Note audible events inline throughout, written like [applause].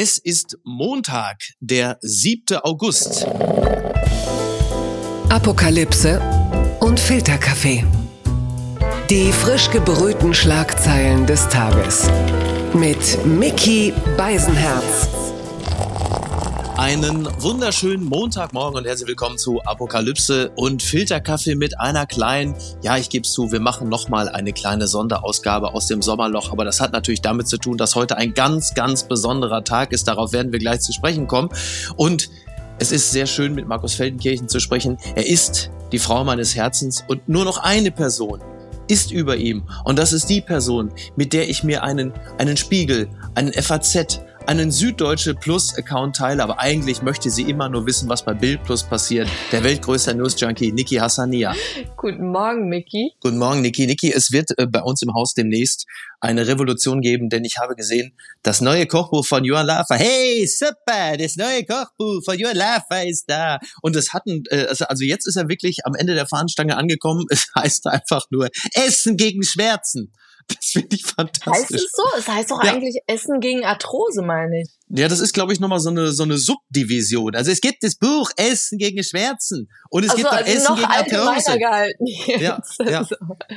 Es ist Montag, der 7. August. Apokalypse und Filterkaffee. Die frisch gebrühten Schlagzeilen des Tages. Mit Mickey Beisenherz. Einen wunderschönen Montagmorgen und herzlich willkommen zu Apokalypse und Filterkaffee mit einer kleinen, ja, ich gebe es zu, wir machen nochmal eine kleine Sonderausgabe aus dem Sommerloch, aber das hat natürlich damit zu tun, dass heute ein ganz, ganz besonderer Tag ist. Darauf werden wir gleich zu sprechen kommen. Und es ist sehr schön, mit Markus Feldenkirchen zu sprechen. Er ist die Frau meines Herzens und nur noch eine Person ist über ihm. Und das ist die Person, mit der ich mir einen, einen Spiegel, einen FAZ, einen Süddeutsche Plus Account teile, aber eigentlich möchte sie immer nur wissen, was bei Bild Plus passiert. Der weltgrößte News Junkie Niki Hassania. Guten Morgen, Niki. Guten Morgen, Niki. Niki, es wird äh, bei uns im Haus demnächst eine Revolution geben, denn ich habe gesehen, das neue Kochbuch von Johann Lafer. Hey, super, das neue Kochbuch von Johann Lafer ist da. Und es hatten, äh, also, also jetzt ist er wirklich am Ende der Fahnenstange angekommen. [laughs] Es heißt einfach nur Essen gegen Schmerzen. [laughs] Das finde ich fantastisch. Heißt es so? Es heißt doch Ja. eigentlich Essen gegen Arthrose, meine ich. Ja, das ist, glaube ich, nochmal so eine, so eine Subdivision. Also es gibt das Buch Essen gegen Schmerzen und es Also, gibt auch also Essen gegen Arthrose. gehalten. Ja, jetzt. ja. [laughs] So.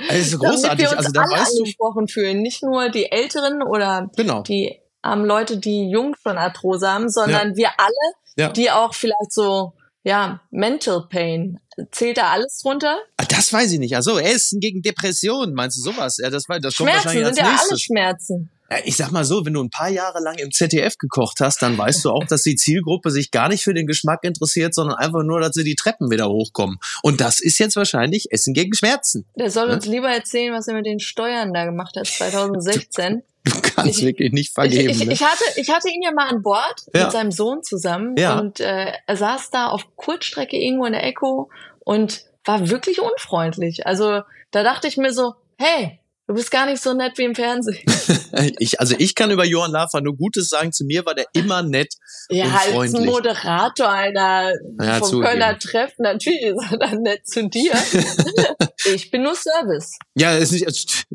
Also Damit großartig. wir uns Also da alle weißt du, angesprochen fühlen. Nicht nur die Älteren oder genau. die armen Leute, die jung schon Arthrose haben, sondern wir alle, Ja. die auch vielleicht so, ja, Mental Pain. Zählt da alles drunter? Das weiß ich nicht. Also Essen gegen Depressionen, meinst du sowas? Ja, das, war- das kommt Schmerzen wahrscheinlich sind als ja alle nächstes. Schmerzen. Ja, ich sag mal so, wenn du ein paar Jahre lang im ZDF gekocht hast, dann weißt du auch, dass die Zielgruppe sich gar nicht für den Geschmack interessiert, sondern einfach nur, dass sie die Treppen wieder hochkommen. Und das ist jetzt wahrscheinlich Essen gegen Schmerzen. Der soll Ne? uns lieber erzählen, was er mit den Steuern da gemacht hat 2016. Du kannst Ich- wirklich nicht Ich, vergeben. ich, ne? ich, hatte, ich hatte ihn ja mal an Bord Ja. mit seinem Sohn zusammen Ja. und äh, er saß da auf Kurzstrecke irgendwo in der Echo und war wirklich unfreundlich. Also da dachte ich mir so, hey, du bist gar nicht so nett wie im Fernsehen. [laughs] Ich, also ich kann über Johann Lafer nur Gutes sagen. Zu mir war der immer nett. Ja, Und als freundlich. Moderator einer Ja, vom zugegeben. Kölner Treff, natürlich ist er dann nett zu dir. [laughs] ich bin nur Service. Ja, ist nicht,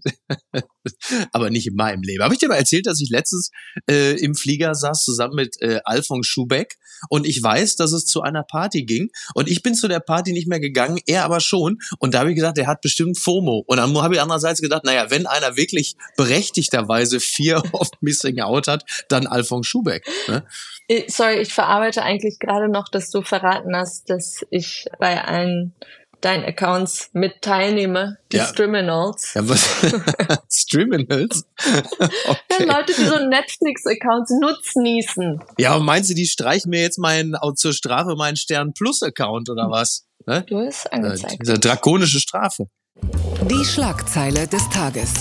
[laughs] aber nicht in meinem Leben. Habe ich dir mal erzählt, dass ich letztens äh, im Flieger saß zusammen mit äh, Alfons Schubeck und ich weiß, dass es zu einer Party ging und ich bin zu der Party nicht mehr gegangen, er aber schon und da habe ich gedacht, der hat bestimmt FOMO und dann habe ich andererseits gedacht, naja, wenn einer wirklich berechtigterweise Fear of [laughs] Missing Out hat, dann Alfons Schubeck. Ne? Äh, Sorry, ich verarbeite eigentlich gerade noch, dass du verraten hast, dass ich bei allen deinen Accounts mit teilnehme, die Ja. Striminals. Ja, was? [laughs] Streaminals? [laughs] Ja, Okay. Leute, die so Netflix-Accounts nutznießen. Ja, und meinst du, die streichen mir jetzt meinen, auch zur Strafe meinen Stern Plus Account oder was? Ne? Du hast Äh, angezeigt. Diese drakonische Strafe. Die Schlagzeile des Tages.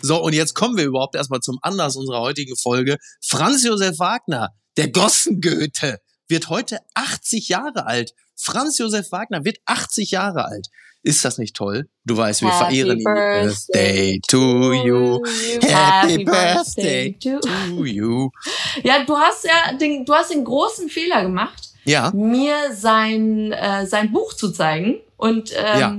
So, und jetzt kommen wir überhaupt erstmal zum Anlass unserer heutigen Folge. Franz Josef Wagner, der Gossengoethe, wird heute 80 Jahre alt. Franz Josef Wagner wird 80 Jahre alt. Ist das nicht toll? Du weißt, wir Happy verehren ihn. birthday Birthday to you. Happy Happy birthday birthday to- to you. Ja, du hast ja den, du hast den großen Fehler gemacht, Ja, mir sein, äh, sein Buch zu zeigen. Und ähm, Ja.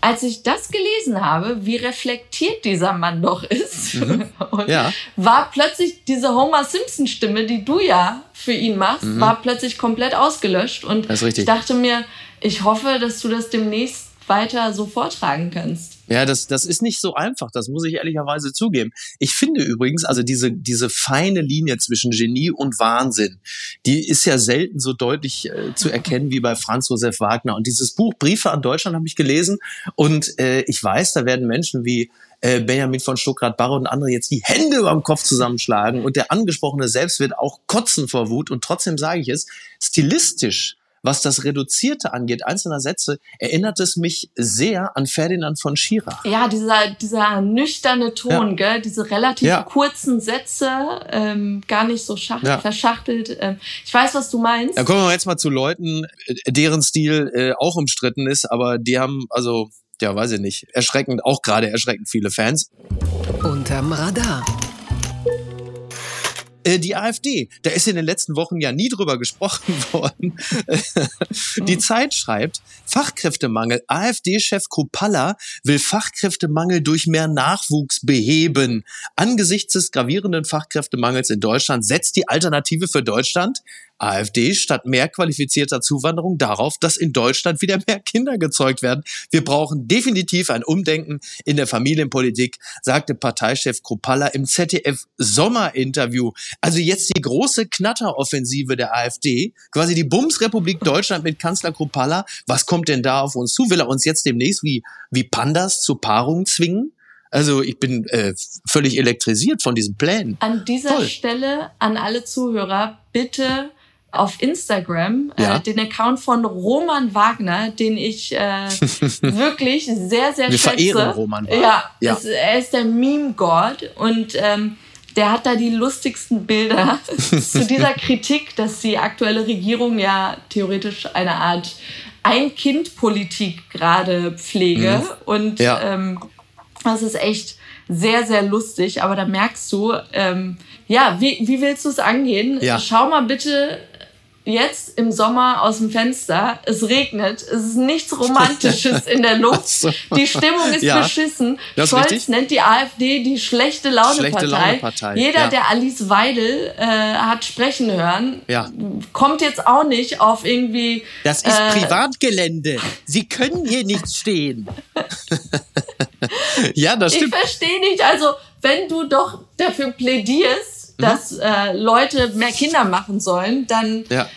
Als ich das gelesen habe, wie reflektiert dieser Mann doch ist, Mhm. [laughs] ja. war plötzlich diese Homer Simpson Stimme, die du ja für ihn machst, Mhm. war plötzlich komplett ausgelöscht. Und ich dachte mir, ich hoffe, dass du das demnächst weiter so vortragen kannst. Ja, das, das ist nicht so einfach, das muss ich ehrlicherweise zugeben. Ich finde übrigens, also diese, diese feine Linie zwischen Genie und Wahnsinn, die ist ja selten so deutlich äh, zu erkennen wie bei Franz Josef Wagner. Und dieses Buch Briefe an Deutschland habe ich gelesen und äh, ich weiß, da werden Menschen wie äh, Benjamin von Stuckrad-Barre und andere jetzt die Hände über dem Kopf zusammenschlagen und der Angesprochene selbst wird auch kotzen vor Wut und trotzdem sage ich es, stilistisch was das Reduzierte angeht, einzelner Sätze, erinnert es mich sehr an Ferdinand von Schirach. Ja, dieser, dieser nüchterne Ton, gell? diese relativ Ja. kurzen Sätze, ähm, gar nicht so Ja. verschachtelt. Ähm, ich weiß, was du meinst. Da kommen wir jetzt mal zu Leuten, äh, deren Stil äh, auch umstritten ist, aber die haben, also, ja, weiß ich nicht, erschreckend, auch gerade erschreckend viele Fans. Unterm Radar. Äh, die AfD. Da ist in den letzten Wochen ja nie drüber gesprochen [laughs] worden. die Zeit schreibt, Fachkräftemangel. AfD-Chef Kropalla will Fachkräftemangel durch mehr Nachwuchs beheben. Angesichts des gravierenden Fachkräftemangels in Deutschland setzt die Alternative für Deutschland AfD statt mehr qualifizierter Zuwanderung darauf, dass in Deutschland wieder mehr Kinder gezeugt werden. Wir brauchen definitiv ein Umdenken in der Familienpolitik, sagte Parteichef Kropalla im ZDF Sommerinterview. Also jetzt die große Knatteroffensive der AfD, quasi die Bumsrepublik Deutschland mit Kanzler Kropalla. Was kommt denn da auf uns zu? Will er uns jetzt demnächst wie, wie Pandas zur Paarung zwingen? Also ich bin äh, völlig elektrisiert von diesen Plänen. An dieser Toll. Stelle an alle Zuhörer, bitte auf Instagram äh, ja. äh, den Account von Roman Wagner, den ich äh, [laughs] wirklich sehr, sehr Wir schätze. Verehren Roman Wagner. Ja, ja. Es, er ist der Meme-God und ähm, der hat da die lustigsten Bilder [laughs] zu dieser Kritik, dass die aktuelle Regierung ja theoretisch eine Art Ein-Kind-Politik gerade pflege. Mhm. Und ja. ähm, das ist echt sehr, sehr lustig. Aber da merkst du, ähm, ja, wie, wie willst du es angehen? Ja. Schau mal bitte jetzt im Sommer aus dem Fenster, es regnet, es ist nichts [laughs] Romantisches in der Luft, so. die Stimmung ist [laughs] ja, beschissen. Scholz richtig. nennt die AfD die schlechte Laune-Partei. Laune Jeder, ja. der Alice Weidel äh, hat sprechen hören, ja. kommt jetzt auch nicht auf irgendwie... Das ist äh, Privatgelände. Sie können hier nicht stehen. [laughs] ja, das stimmt. Ich verstehe nicht, also wenn du doch dafür plädierst, Mhm. dass äh, Leute mehr Kinder machen sollen, dann, ja.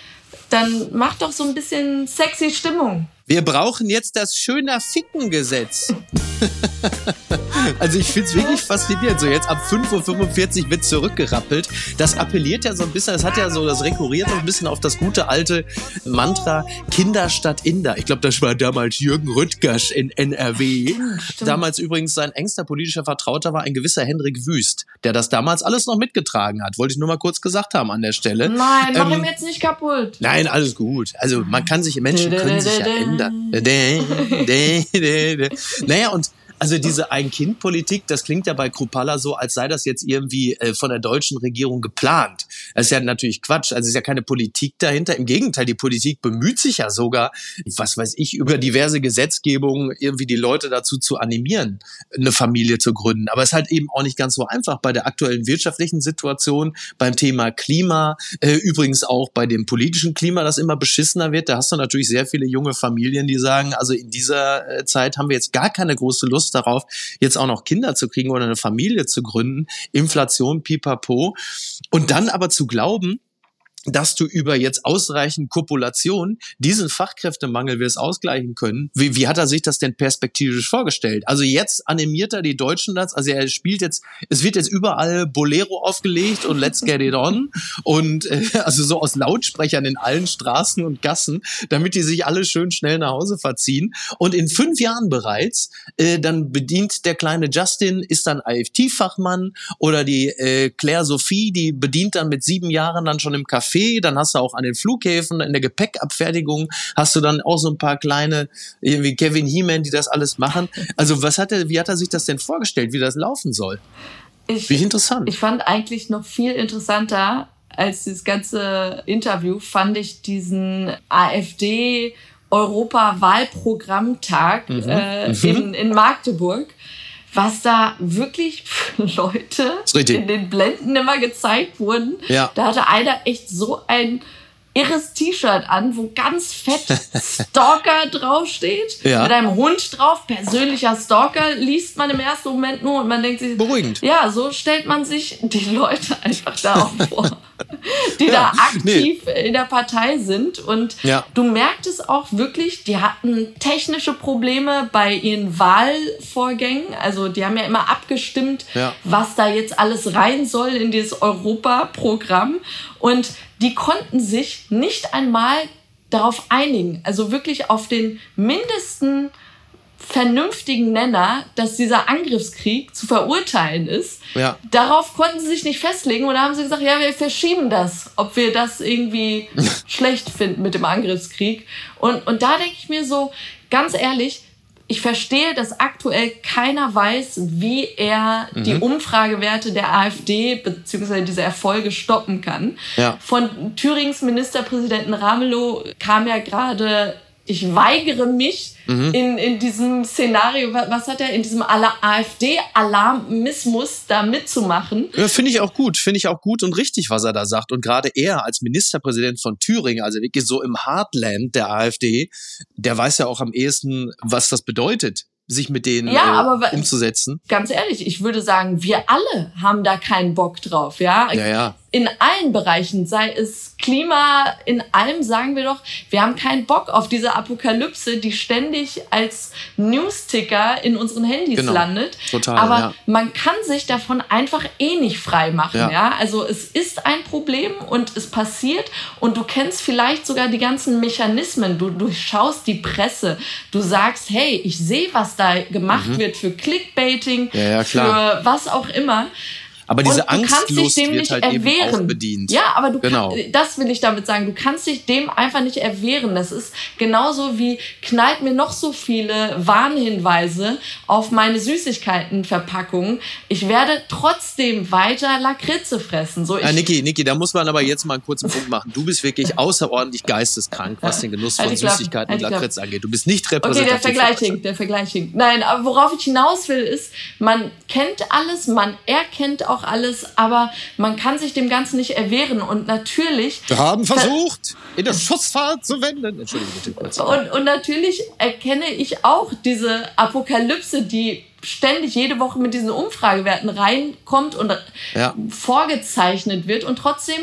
dann mach doch so ein bisschen sexy Stimmung. Wir brauchen jetzt das schöner Ficken-Gesetz. [laughs] also ich finde es wirklich faszinierend. So jetzt ab 5.45 Uhr wird zurückgerappelt. Das appelliert ja so ein bisschen, das hat ja so, das rekurriert so ein bisschen auf das gute alte Mantra Kinder statt Inder. Ich glaube, das war damals Jürgen Rüttgers in NRW. Stimmt. Damals übrigens sein engster politischer Vertrauter war ein gewisser Henrik Wüst, der das damals alles noch mitgetragen hat. Wollte ich nur mal kurz gesagt haben an der Stelle. Nein, mach ähm, ihm jetzt nicht kaputt. Nein, alles gut. Also man kann sich, Menschen können sich ja ändern. [laughs] Naja, und also diese Ein-Kind-Politik, das klingt ja bei Krupalla so, als sei das jetzt irgendwie äh, von der deutschen Regierung geplant. Das ist ja natürlich Quatsch. Also es ist ja keine Politik dahinter. Im Gegenteil, die Politik bemüht sich ja sogar, was weiß ich, über diverse Gesetzgebungen irgendwie die Leute dazu zu animieren, eine Familie zu gründen. Aber es ist halt eben auch nicht ganz so einfach bei der aktuellen wirtschaftlichen Situation, beim Thema Klima, äh, übrigens auch bei dem politischen Klima, das immer beschissener wird. Da hast du natürlich sehr viele junge Familien, die sagen, also in dieser äh, Zeit haben wir jetzt gar keine große Lust darauf, jetzt auch noch Kinder zu kriegen oder eine Familie zu gründen. Inflation, pipapo. Und dann aber zu glauben, dass du über jetzt ausreichend Kopulation diesen Fachkräftemangel wirst ausgleichen können. Wie, wie hat er sich das denn perspektivisch vorgestellt? Also jetzt animiert er die Deutschen das, also er spielt jetzt, es wird jetzt überall Bolero aufgelegt und Let's Get It On [laughs] und äh, also so aus Lautsprechern in allen Straßen und Gassen, damit die sich alle schön schnell nach Hause verziehen. Und in fünf Jahren bereits, äh, dann bedient der kleine Justin, ist dann AFT-Fachmann oder die äh, Claire Sophie, die bedient dann mit sieben Jahren dann schon im Café Café, dann hast du auch an den Flughäfen, in der Gepäckabfertigung hast du dann auch so ein paar kleine, wie Kevin Heeman, die das alles machen. Also was hat er, wie hat er sich das denn vorgestellt, wie das laufen soll? Ich, wie interessant. Ich fand eigentlich noch viel interessanter als das ganze Interview, fand ich diesen AfD Europa-Wahlprogrammtag mhm. äh, mhm. in, in Magdeburg was da wirklich für Leute in den Blenden immer gezeigt wurden. Ja. Da hatte einer echt so ein irres T-Shirt an, wo ganz fett [laughs] Stalker draufsteht. Ja. Mit einem Hund drauf. Persönlicher Stalker liest man im ersten Moment nur und man denkt sich. Beruhigend. Ja, so stellt man sich die Leute einfach da auch [laughs] vor. die ja, da aktiv nee. in der Partei sind. Und ja. du merktest auch wirklich, die hatten technische Probleme bei ihren Wahlvorgängen. Also die haben ja immer abgestimmt, was da jetzt alles rein soll in dieses Europa-Programm. Und die konnten sich nicht einmal darauf einigen, also wirklich auf den mindesten vernünftigen Nenner, dass dieser Angriffskrieg zu verurteilen ist. Ja. Darauf konnten sie sich nicht festlegen und da haben sie gesagt, ja, wir verschieben das, ob wir das irgendwie [laughs] schlecht finden mit dem Angriffskrieg. Und, und da denke ich mir so, ganz ehrlich, ich verstehe, dass aktuell keiner weiß, wie er mhm. die Umfragewerte der AfD bzw. diese Erfolge stoppen kann. Ja. Von Thürings Ministerpräsidenten Ramelow kam ja gerade ich weigere mich mhm. in, in diesem Szenario, was hat er, in diesem AfD-Alarmismus da mitzumachen. Ja, finde ich auch gut, finde ich auch gut und richtig, was er da sagt. Und gerade er als Ministerpräsident von Thüringen, also wirklich so im Heartland der AfD, der weiß ja auch am ehesten, was das bedeutet sich mit denen ja, äh, aber umzusetzen. Ganz ehrlich, ich würde sagen, wir alle haben da keinen Bock drauf, ja. Ja, ja in allen Bereichen, sei es Klima, in allem sagen wir doch, wir haben keinen Bock auf diese Apokalypse, die ständig als Newsticker in unseren Handys genau. landet. Total, Aber ja. man kann sich davon einfach eh nicht frei machen. Ja. ja. Also es ist ein Problem und es passiert und du kennst vielleicht sogar die ganzen Mechanismen. Du durchschaust die Presse. Du sagst, hey, ich sehe, was da gemacht mhm. wird für Clickbaiting, ja, für was auch immer. Aber diese Angstlust wird halt erwehren. eben auch bedient. Ja, aber du genau. kann, das will ich damit sagen. Du kannst dich dem einfach nicht erwehren. Das ist genauso wie knallt mir noch so viele Warnhinweise auf meine Süßigkeitenverpackung. Ich werde trotzdem weiter Lakritze fressen. So, ich ja, Niki, Niki, da muss man aber jetzt mal einen kurzen Punkt machen. Du bist wirklich [laughs] außerordentlich geisteskrank, was den Genuss von Süßigkeiten und Lakritz angeht. Du bist nicht repräsentativ. Okay, der Vergleich hinkt, der Vergleich hinkt. Nein, aber worauf ich hinaus will, ist, man kennt alles, man erkennt auch alles, aber man kann sich dem Ganzen nicht erwehren. Und natürlich. Wir haben versucht, in der Schussfahrt zu wenden. Entschuldigung, bitte kurz. Und, und natürlich erkenne ich auch diese Apokalypse, die ständig jede Woche mit diesen Umfragewerten reinkommt und ja. vorgezeichnet wird. Und trotzdem,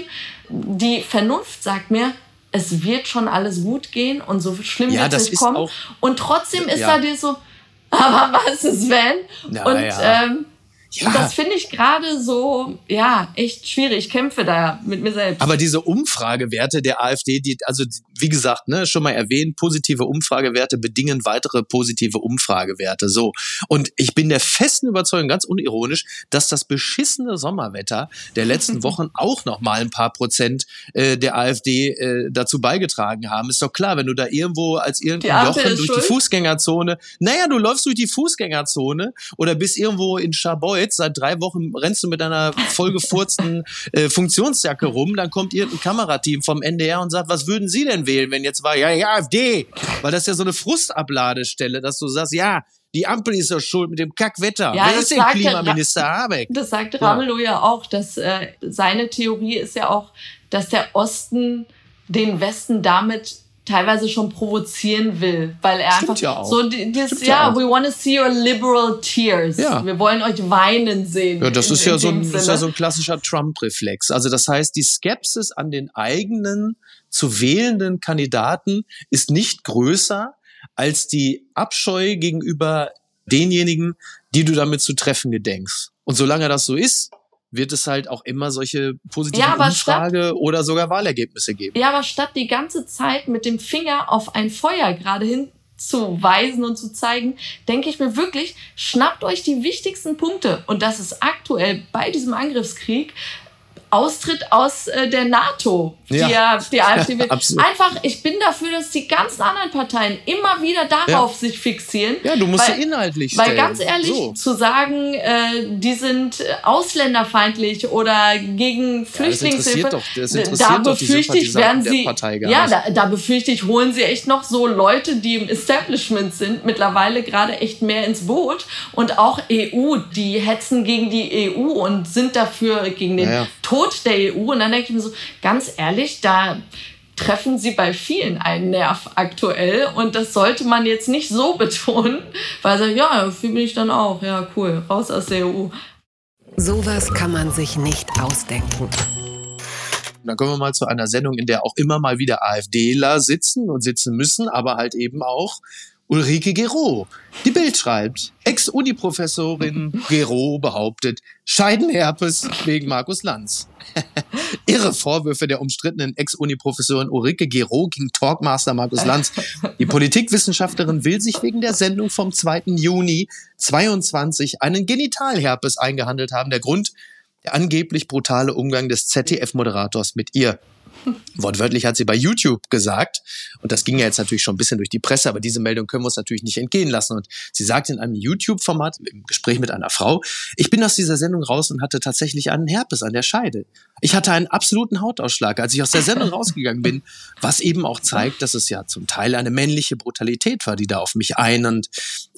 die Vernunft sagt mir, es wird schon alles gut gehen und so schlimm ja, wird es nicht kommen. Und trotzdem ist ja. da dir so, [laughs] aber was ist wenn? Ja, und ähm, ja. Das finde ich gerade so, ja, echt schwierig. Ich kämpfe da mit mir selbst. Aber diese Umfragewerte der AfD, die, also wie gesagt, ne, schon mal erwähnt, positive Umfragewerte bedingen weitere positive Umfragewerte. So. Und ich bin der festen Überzeugung, ganz unironisch, dass das beschissene Sommerwetter der letzten [laughs] Wochen auch noch mal ein paar Prozent äh, der AfD äh, dazu beigetragen haben. Ist doch klar, wenn du da irgendwo als irgendein Jochen durch schuld? die Fußgängerzone, naja, du läufst durch die Fußgängerzone oder bist irgendwo in Schaboi jetzt seit drei Wochen rennst du mit deiner vollgefurzten [laughs] äh, Funktionsjacke rum, dann kommt irgendein Kamerateam vom NDR und sagt, was würden Sie denn wählen, wenn jetzt war, ja, ja, AfD, weil das ist ja so eine Frustabladestelle, dass du sagst, ja, die Ampel ist ja schuld mit dem Kackwetter. Ja, Wer ist denn Klimaminister Habeck? Das sagt Ramelow ja. ja auch, dass äh, seine Theorie ist ja auch, dass der Osten den Westen damit teilweise schon provozieren will, weil er Stimmt einfach ja so dieses ja, ja we want to see your liberal tears. Ja. Wir wollen euch weinen sehen. Ja, das in, ist ja so ein, ist ja so ein klassischer Trump-Reflex. Also das heißt, die Skepsis an den eigenen zu wählenden Kandidaten ist nicht größer als die Abscheu gegenüber denjenigen, die du damit zu treffen gedenkst. Und solange das so ist, wird es halt auch immer solche positiven ja, Umfrage statt, oder sogar Wahlergebnisse geben. Ja, aber statt die ganze Zeit mit dem Finger auf ein Feuer gerade hinzuweisen und zu zeigen, denke ich mir wirklich, schnappt euch die wichtigsten Punkte. Und das ist aktuell bei diesem Angriffskrieg Austritt aus äh, der NATO, die ja, die AfD will. Einfach, ich bin dafür, dass die ganzen anderen Parteien immer wieder darauf ja. sich fixieren. Ja, du musst weil, inhaltlich stellen. Weil ganz ehrlich, so. zu sagen, äh, die sind ausländerfeindlich oder gegen Flüchtlingshilfe, ja, das das da befürchte ich, werden sie, ja, da, da befürchte ich, holen sie echt noch so Leute, die im Establishment sind, mittlerweile gerade echt mehr ins Boot und auch EU, die hetzen gegen die EU und sind dafür gegen den ja, Tod Tod der EU. Und dann denke ich mir so, ganz ehrlich, da treffen sie bei vielen einen Nerv aktuell. Und das sollte man jetzt nicht so [laughs] betonen, weil sie, ja, dafür bin ich dann auch. Ja, cool, raus aus der EU. Sowas kann man sich nicht ausdenken. Dann kommen wir mal zu einer Sendung, in der auch immer mal wieder AfDler sitzen und sitzen müssen, aber halt eben auch Ulrike Gero. Die Bild schreibt, Ex-Uni-Professorin Gero behauptet, Scheidenherpes wegen Markus Lanz. [laughs] Irre Vorwürfe der umstrittenen Ex-Uni-Professorin Ulrike Gero gegen Talkmaster Markus Lanz. Die Politikwissenschaftlerin will sich wegen der Sendung vom 2. Juni 22 einen Genitalherpes eingehandelt haben. Der Grund, der angeblich brutale Umgang des ZDF-Moderators mit ihr. Wortwörtlich hat sie bei YouTube gesagt, und das ging ja jetzt natürlich schon ein bisschen durch die Presse, aber diese Meldung können wir uns natürlich nicht entgehen lassen. Und sie sagt in einem YouTube-Format, im Gespräch mit einer Frau, ich bin aus dieser Sendung raus und hatte tatsächlich einen Herpes an der Scheide. Ich hatte einen absoluten Hautausschlag, als ich aus der Sendung rausgegangen bin, was eben auch zeigt, dass es ja zum Teil eine männliche Brutalität war, die da auf mich ein. Und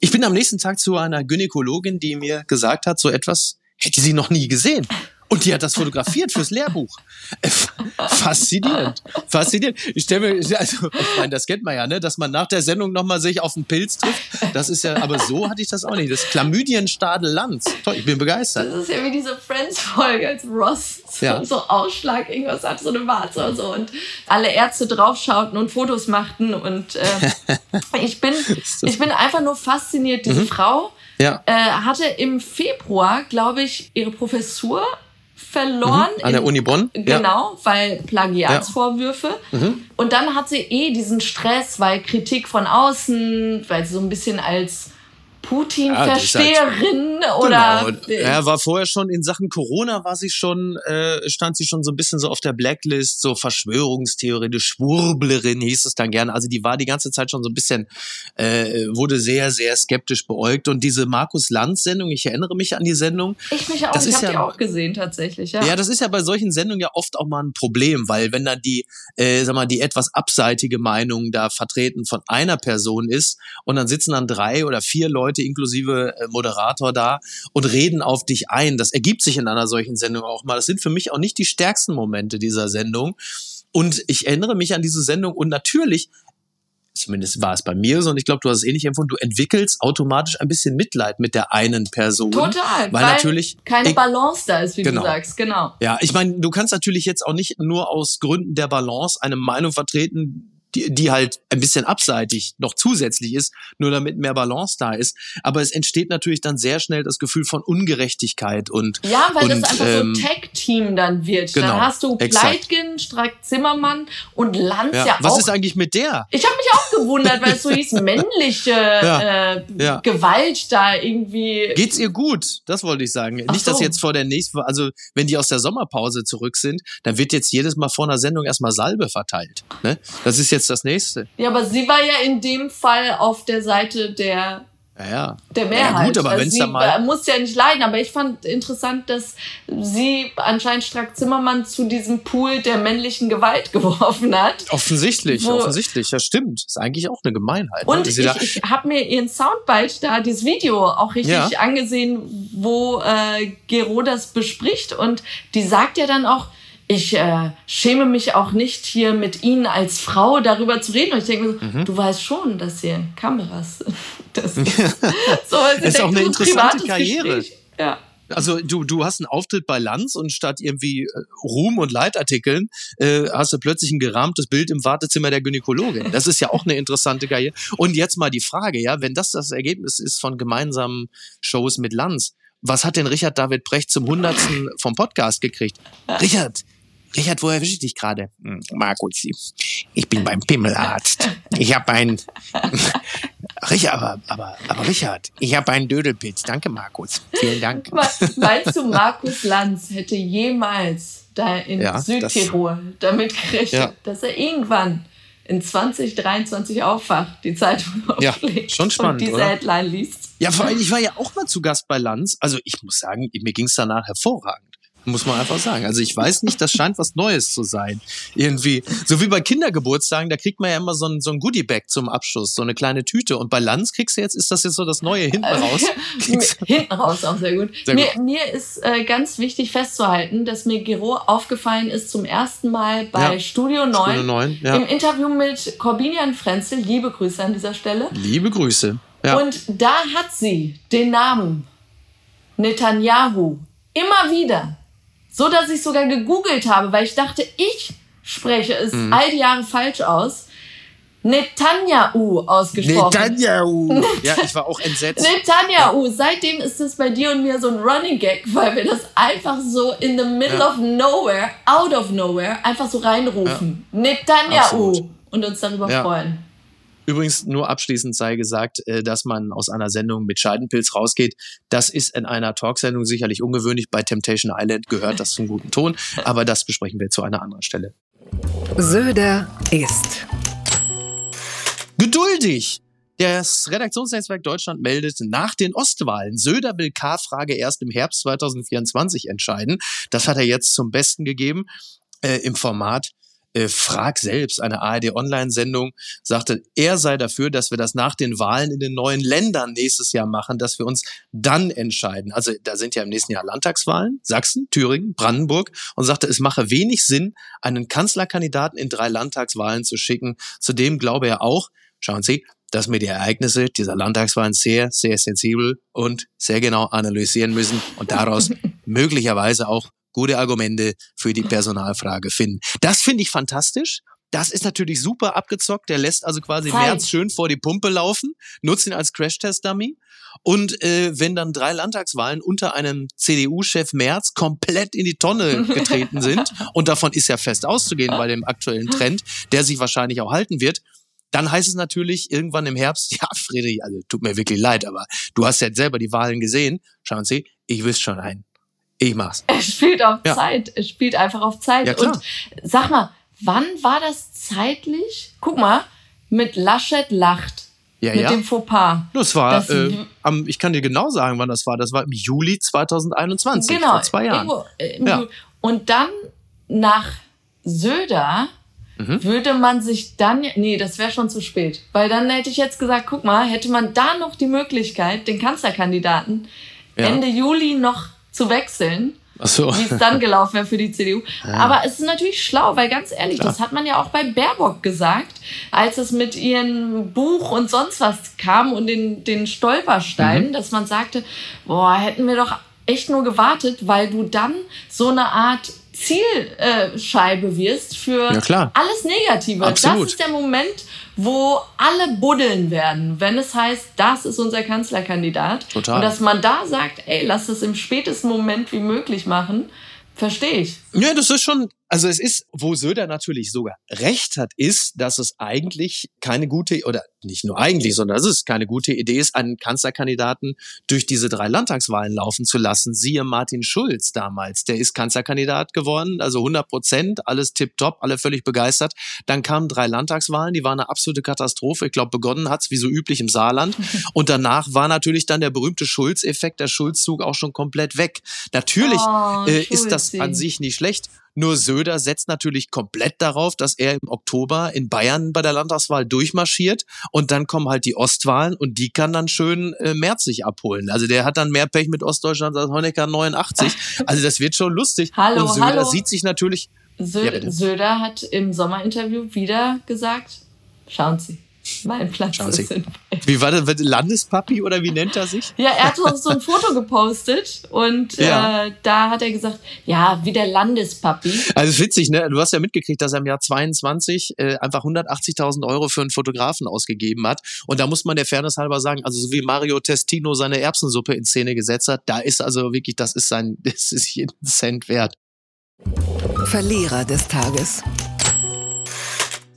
ich bin am nächsten Tag zu einer Gynäkologin, die mir gesagt hat, so etwas hätte sie noch nie gesehen. Und die hat das fotografiert fürs Lehrbuch. Äh, faszinierend. Faszinierend. Ich stelle mir, also, ich meine, das kennt man ja, ne, dass man nach der Sendung nochmal sich auf den Pilz trifft. Das ist ja, aber so hatte ich das auch nicht. Das Chlamydienstadel Lanz. Toll, ich bin begeistert. Das ist ja wie diese Friends-Folge, als Ross so, ja. so Ausschlag irgendwas hat, so eine Warze oder so. Und alle Ärzte draufschauten und Fotos machten. Und äh, [laughs] ich, bin, ich bin einfach nur fasziniert. Diese mhm. Frau ja. äh, hatte im Februar, glaube ich, ihre Professur verloren. Mhm, an der Uni Bonn? Genau, ja. weil Plagiatsvorwürfe. Ja. Mhm. Und dann hat sie eh diesen Stress, weil Kritik von außen, weil sie so ein bisschen als Putin-Versteherin ja, halt, oder. Genau. Er war vorher schon in Sachen Corona war sie schon, äh, stand sie schon so ein bisschen so auf der Blacklist, so Verschwörungstheorie, die Schwurblerin hieß es dann gerne. Also die war die ganze Zeit schon so ein bisschen, äh, wurde sehr, sehr skeptisch beäugt. Und diese Markus Lanz-Sendung, ich erinnere mich an die Sendung. Ich mich auch, das ich habe ja, die auch gesehen tatsächlich, ja. Ja, das ist ja bei solchen Sendungen ja oft auch mal ein Problem, weil wenn dann die, äh, sag mal, die etwas abseitige Meinung da vertreten von einer Person ist und dann sitzen dann drei oder vier Leute Leute inklusive äh, Moderator da und reden auf dich ein. Das ergibt sich in einer solchen Sendung auch mal. Das sind für mich auch nicht die stärksten Momente dieser Sendung. Und ich erinnere mich an diese Sendung und natürlich zumindest war es bei mir so und ich glaube, du hast es ähnlich empfunden, du entwickelst automatisch ein bisschen Mitleid mit der einen Person. Total, weil, weil natürlich keine Balance da ist, wie genau. du sagst, genau. Ja, ich meine, du kannst natürlich jetzt auch nicht nur aus Gründen der Balance eine Meinung vertreten, die, die halt ein bisschen abseitig noch zusätzlich ist, nur damit mehr Balance da ist. Aber es entsteht natürlich dann sehr schnell das Gefühl von Ungerechtigkeit und ja, weil und, das einfach ähm, so Tag-Team dann wird. Genau, dann hast du Pleitgen, Strack Zimmermann und Lanz ja, ja was auch. Was ist eigentlich mit der? Ich habe mich auch gewundert, weil es so hieß [laughs] männliche ja, äh, ja. Gewalt da irgendwie. Geht's ihr gut? Das wollte ich sagen. Ach Nicht, dass so. jetzt vor der nächsten, also wenn die aus der Sommerpause zurück sind, dann wird jetzt jedes Mal vor einer Sendung erstmal Salbe verteilt. Ne? Das ist jetzt das nächste. Ja, aber sie war ja in dem Fall auf der Seite der ja, ja. Der Mehrheit. Ja, gut, aber wenn es da mal. muss ja nicht leiden, aber ich fand interessant, dass sie anscheinend Strack Zimmermann zu diesem Pool der männlichen Gewalt [laughs] geworfen hat. Offensichtlich, offensichtlich. Ja, stimmt. Ist eigentlich auch eine Gemeinheit. Ne? Und ne? ich, ich habe mir ihren Soundbite da, dieses Video auch richtig ja. angesehen, wo äh, Gero das bespricht. Und die sagt ja dann auch, ich äh, schäme mich auch nicht, hier mit Ihnen als Frau darüber zu reden. Und ich denke mir so, mhm. du weißt schon, dass hier Kameras sind. [laughs] Das [laughs] ist, so, also ist auch eine interessante Karriere. Gespräch. Ja. Also du, du hast einen Auftritt bei Lanz und statt irgendwie äh, Ruhm und Leitartikeln äh, hast du plötzlich ein gerahmtes Bild im Wartezimmer der Gynäkologin. Das ist ja auch eine interessante Karriere. Und jetzt mal die Frage, ja, wenn das das Ergebnis ist von gemeinsamen Shows mit Lanz, was hat denn Richard David Brecht zum Hundertsten vom Podcast gekriegt? [laughs] Richard, Richard, wo erwische ich dich gerade? Hm, Markus, ich bin beim Pimmelarzt. Ich habe ein... [laughs] Richard, aber, aber, aber Richard, ich habe einen Dödelpilz. Danke, Markus. Vielen Dank. Meinst du, Markus Lanz hätte jemals da in ja, Südtirol damit gerechnet, ja. dass er irgendwann in 2023 aufwacht, die Zeitung aufschlägt ja, schon spannend, und diese oder? Headline liest? Ja, vor allem, ich war ja auch mal zu Gast bei Lanz. Also ich muss sagen, mir ging es danach hervorragend. Muss man einfach sagen. Also ich weiß nicht, das scheint was Neues zu sein. Irgendwie. So wie bei Kindergeburtstagen, da kriegt man ja immer so ein, so ein Goodie-Bag zum Abschluss, so eine kleine Tüte. Und bei Lanz kriegst du jetzt, ist das jetzt so das Neue hinten raus? [laughs] hinten raus auch sehr gut. Sehr mir, gut. mir ist äh, ganz wichtig festzuhalten, dass mir Gero aufgefallen ist zum ersten Mal bei ja. Studio 9, Studio 9 ja. im Interview mit Corbinian Frenzel. Liebe Grüße an dieser Stelle. Liebe Grüße. Ja. Und da hat sie den Namen Netanyahu immer wieder so dass ich sogar gegoogelt habe, weil ich dachte, ich spreche es mhm. all die Jahre falsch aus. Netanyahu ausgesprochen. Netanyahu. [laughs] ja, ich war auch entsetzt. Netanyahu. Ja. Seitdem ist es bei dir und mir so ein Running Gag, weil wir das einfach so in the middle ja. of nowhere, out of nowhere, einfach so reinrufen. Ja. Netanyahu. Absolut. Und uns darüber freuen. Übrigens nur abschließend sei gesagt, äh, dass man aus einer Sendung mit Scheidenpilz rausgeht. Das ist in einer Talksendung sicherlich ungewöhnlich. Bei Temptation Island gehört das zum guten Ton, aber das besprechen wir zu einer anderen Stelle. Söder ist geduldig. Das Redaktionsnetzwerk Deutschland meldet nach den Ostwahlen. Söder will K-Frage erst im Herbst 2024 entscheiden. Das hat er jetzt zum Besten gegeben äh, im Format äh, Frag selbst, eine ARD-Online-Sendung, sagte, er sei dafür, dass wir das nach den Wahlen in den neuen Ländern nächstes Jahr machen, dass wir uns dann entscheiden. Also da sind ja im nächsten Jahr Landtagswahlen, Sachsen, Thüringen, Brandenburg, und sagte, es mache wenig Sinn, einen Kanzlerkandidaten in drei Landtagswahlen zu schicken. Zudem glaube er auch, schauen Sie, dass wir die Ereignisse dieser Landtagswahlen sehr, sehr sensibel und sehr genau analysieren müssen und daraus [laughs] möglicherweise auch gute Argumente für die [laughs] Personalfrage finden. Das finde ich fantastisch. Das ist natürlich super abgezockt. Der lässt also quasi Zeit. März schön vor die Pumpe laufen, nutzt ihn als Crashtest-Dummy. Und äh, wenn dann drei Landtagswahlen unter einem CDU-Chef Merz komplett in die Tonne [laughs] getreten sind, und davon ist ja fest auszugehen bei dem aktuellen Trend, der sich wahrscheinlich auch halten wird, dann heißt es natürlich irgendwann im Herbst, [laughs] ja, Friedrich, also tut mir wirklich leid, aber du hast ja selber die Wahlen gesehen. Schauen Sie, ich wüsste schon einen. Ich mach's. [laughs] Es spielt auf Ja. Zeit. Es spielt einfach auf Zeit. Ja. Und sag mal, wann war das zeitlich? Guck mal, mit Laschet lacht. Ja, mit ja. dem Fauxpas. Das war, Das- äh, am, ich kann dir genau sagen, wann das war. Das war im Juli 2021, Genau. vor zwei Jahren. irgendwo, äh, Ja. Und dann nach Söder Mhm. würde man sich dann, nee, das wäre schon zu spät. Weil dann hätte ich jetzt gesagt, guck mal, hätte man da noch die Möglichkeit, den Kanzlerkandidaten. Ende Juli noch zu wechseln, Ach so. wie es dann gelaufen wäre für die CDU. [laughs] Aber es ist natürlich schlau, weil ganz ehrlich, Klar. das hat man ja auch bei Baerbock gesagt, als es mit ihrem Buch und sonst was kam und den, den Stolpersteinen, Mhm. dass man sagte, boah, hätten wir doch echt nur gewartet, weil du dann so eine Art Zielscheibe wirst für Ja, alles Negative. Absolut. Das ist der Moment, wo alle buddeln werden, wenn es heißt, das ist unser Kanzlerkandidat. Total. Und dass man da sagt, ey, lass es im spätesten Moment wie möglich machen, verstehe ich. Ja, das ist schon, also es ist, wo Söder natürlich sogar recht hat, ist, dass es eigentlich keine gute, oder nicht nur eigentlich, sondern dass es keine gute Idee ist, einen Kanzlerkandidaten durch diese drei Landtagswahlen laufen zu lassen. Siehe Martin Schulz damals, der ist Kanzlerkandidat geworden, also 100 Prozent, alles tipptopp, alle völlig begeistert. Dann kamen drei Landtagswahlen, die waren eine absolute Katastrophe. Ich glaube, begonnen hat's wie so üblich im Saarland. [laughs] Und danach war natürlich dann der berühmte Schulz-Effekt, der Schulzzug auch schon komplett weg. Natürlich Oh, äh, ist das an sich nicht schlecht. Nur Söder setzt natürlich komplett darauf, dass er im Oktober in Bayern bei der Landtagswahl durchmarschiert und dann kommen halt die Ostwahlen und die kann dann schön äh, Merz sich abholen. Also der hat dann mehr Pech mit Ostdeutschland als Honecker 89. [laughs] Also das wird schon lustig. Hallo, und Söder hallo. sieht sich natürlich. Sö Ja. Söder hat im Sommerinterview wieder gesagt, schauen Sie, mein Platz Schauen ist Sie. Wie war das? Landespapi oder wie nennt er sich? Ja, er hat auch so ein [laughs] Foto gepostet und Ja. äh, da hat er gesagt, ja, wie der Landespapi. Also witzig, ne? Du hast ja mitgekriegt, dass er im Jahr 22 äh, einfach 180.000 Euro für einen Fotografen ausgegeben hat. Und da muss man der Fairness halber sagen, also so wie Mario Testino seine Erbsensuppe in Szene gesetzt hat, da ist also wirklich, das ist sein, [laughs] das ist jeden Cent wert. Verlierer des Tages.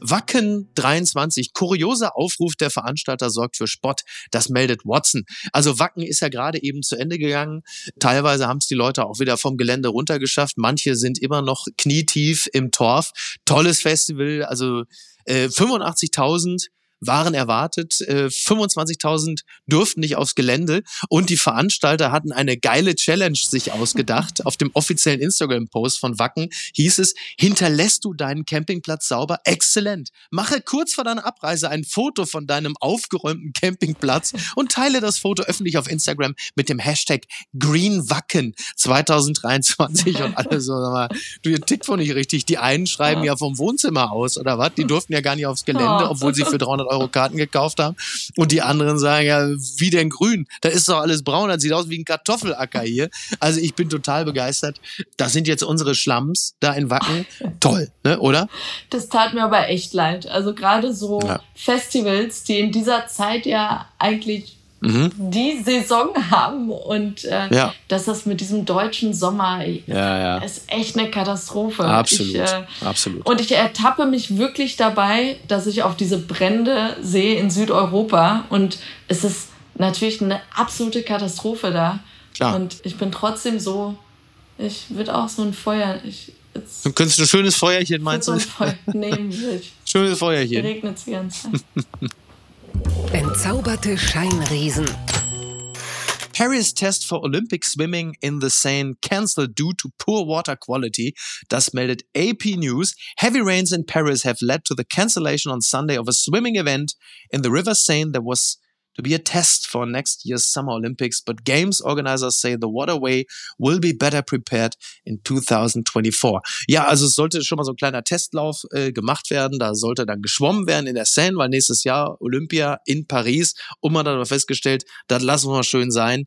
Wacken 23, kurioser Aufruf der Veranstalter sorgt für Spott. Das meldet Watson. Also Wacken ist ja gerade eben zu Ende gegangen. Teilweise haben es die Leute auch wieder vom Gelände runtergeschafft. Manche sind immer noch knietief im Torf. Tolles Festival. Also äh, 85.000 waren erwartet, äh, 25.000 durften nicht aufs Gelände und die Veranstalter hatten eine geile Challenge sich ausgedacht. [laughs] Auf dem offiziellen Instagram-Post von Wacken hieß es, hinterlässt du deinen Campingplatz sauber? Exzellent. Mache kurz vor deiner Abreise ein Foto von deinem aufgeräumten Campingplatz [laughs] und teile das Foto öffentlich auf Instagram mit dem Hashtag GreenWacken 2023 und alle so, sag mal, du, ihr tickt nicht richtig. Die einen schreiben ja vom Wohnzimmer aus oder was? Die durften ja gar nicht aufs Gelände, Oh. obwohl sie für 300 Euro Karten gekauft haben. Und die anderen sagen ja, wie denn grün? Da ist doch alles braun, das sieht aus wie ein Kartoffelacker hier. Also ich bin total begeistert. Das sind jetzt unsere Schlamms da in Wacken. [laughs] Toll, ne, oder? Das tat mir aber echt leid. Also gerade so Ja. Festivals, die in dieser Zeit ja eigentlich Mhm. die Saison haben und äh, Ja. dass das mit diesem deutschen Sommer Ja, ja. ist echt eine Katastrophe. Absolut, Ich, äh, absolut. Und ich ertappe mich wirklich dabei, dass ich auf diese Brände sehe in Südeuropa und es ist natürlich eine absolute Katastrophe da. Klar. Und ich bin trotzdem so, ich würde auch so ein Feuer, ich, Jetzt Du könntest ein schönes Feuerchen, meinst so du? ein Feuer nehmen. [laughs] sich. Schönes Feuerchen. Regnet die ganze Zeit. [laughs] Entzauberte Scheinriesen. Paris test for Olympic swimming in the Seine cancelled due to poor water quality. Das meldet AP News. Heavy rains in Paris have led to the cancellation on Sunday of a swimming event in the River Seine that was to be a test for next year's Summer Olympics, but games organizers say the waterway will be better prepared in 2024. Ja, also es sollte schon mal so ein kleiner Testlauf äh, gemacht werden. Da sollte dann geschwommen werden in der Seine, weil nächstes Jahr Olympia in Paris. Und man hat aber festgestellt, das lassen wir mal schön sein.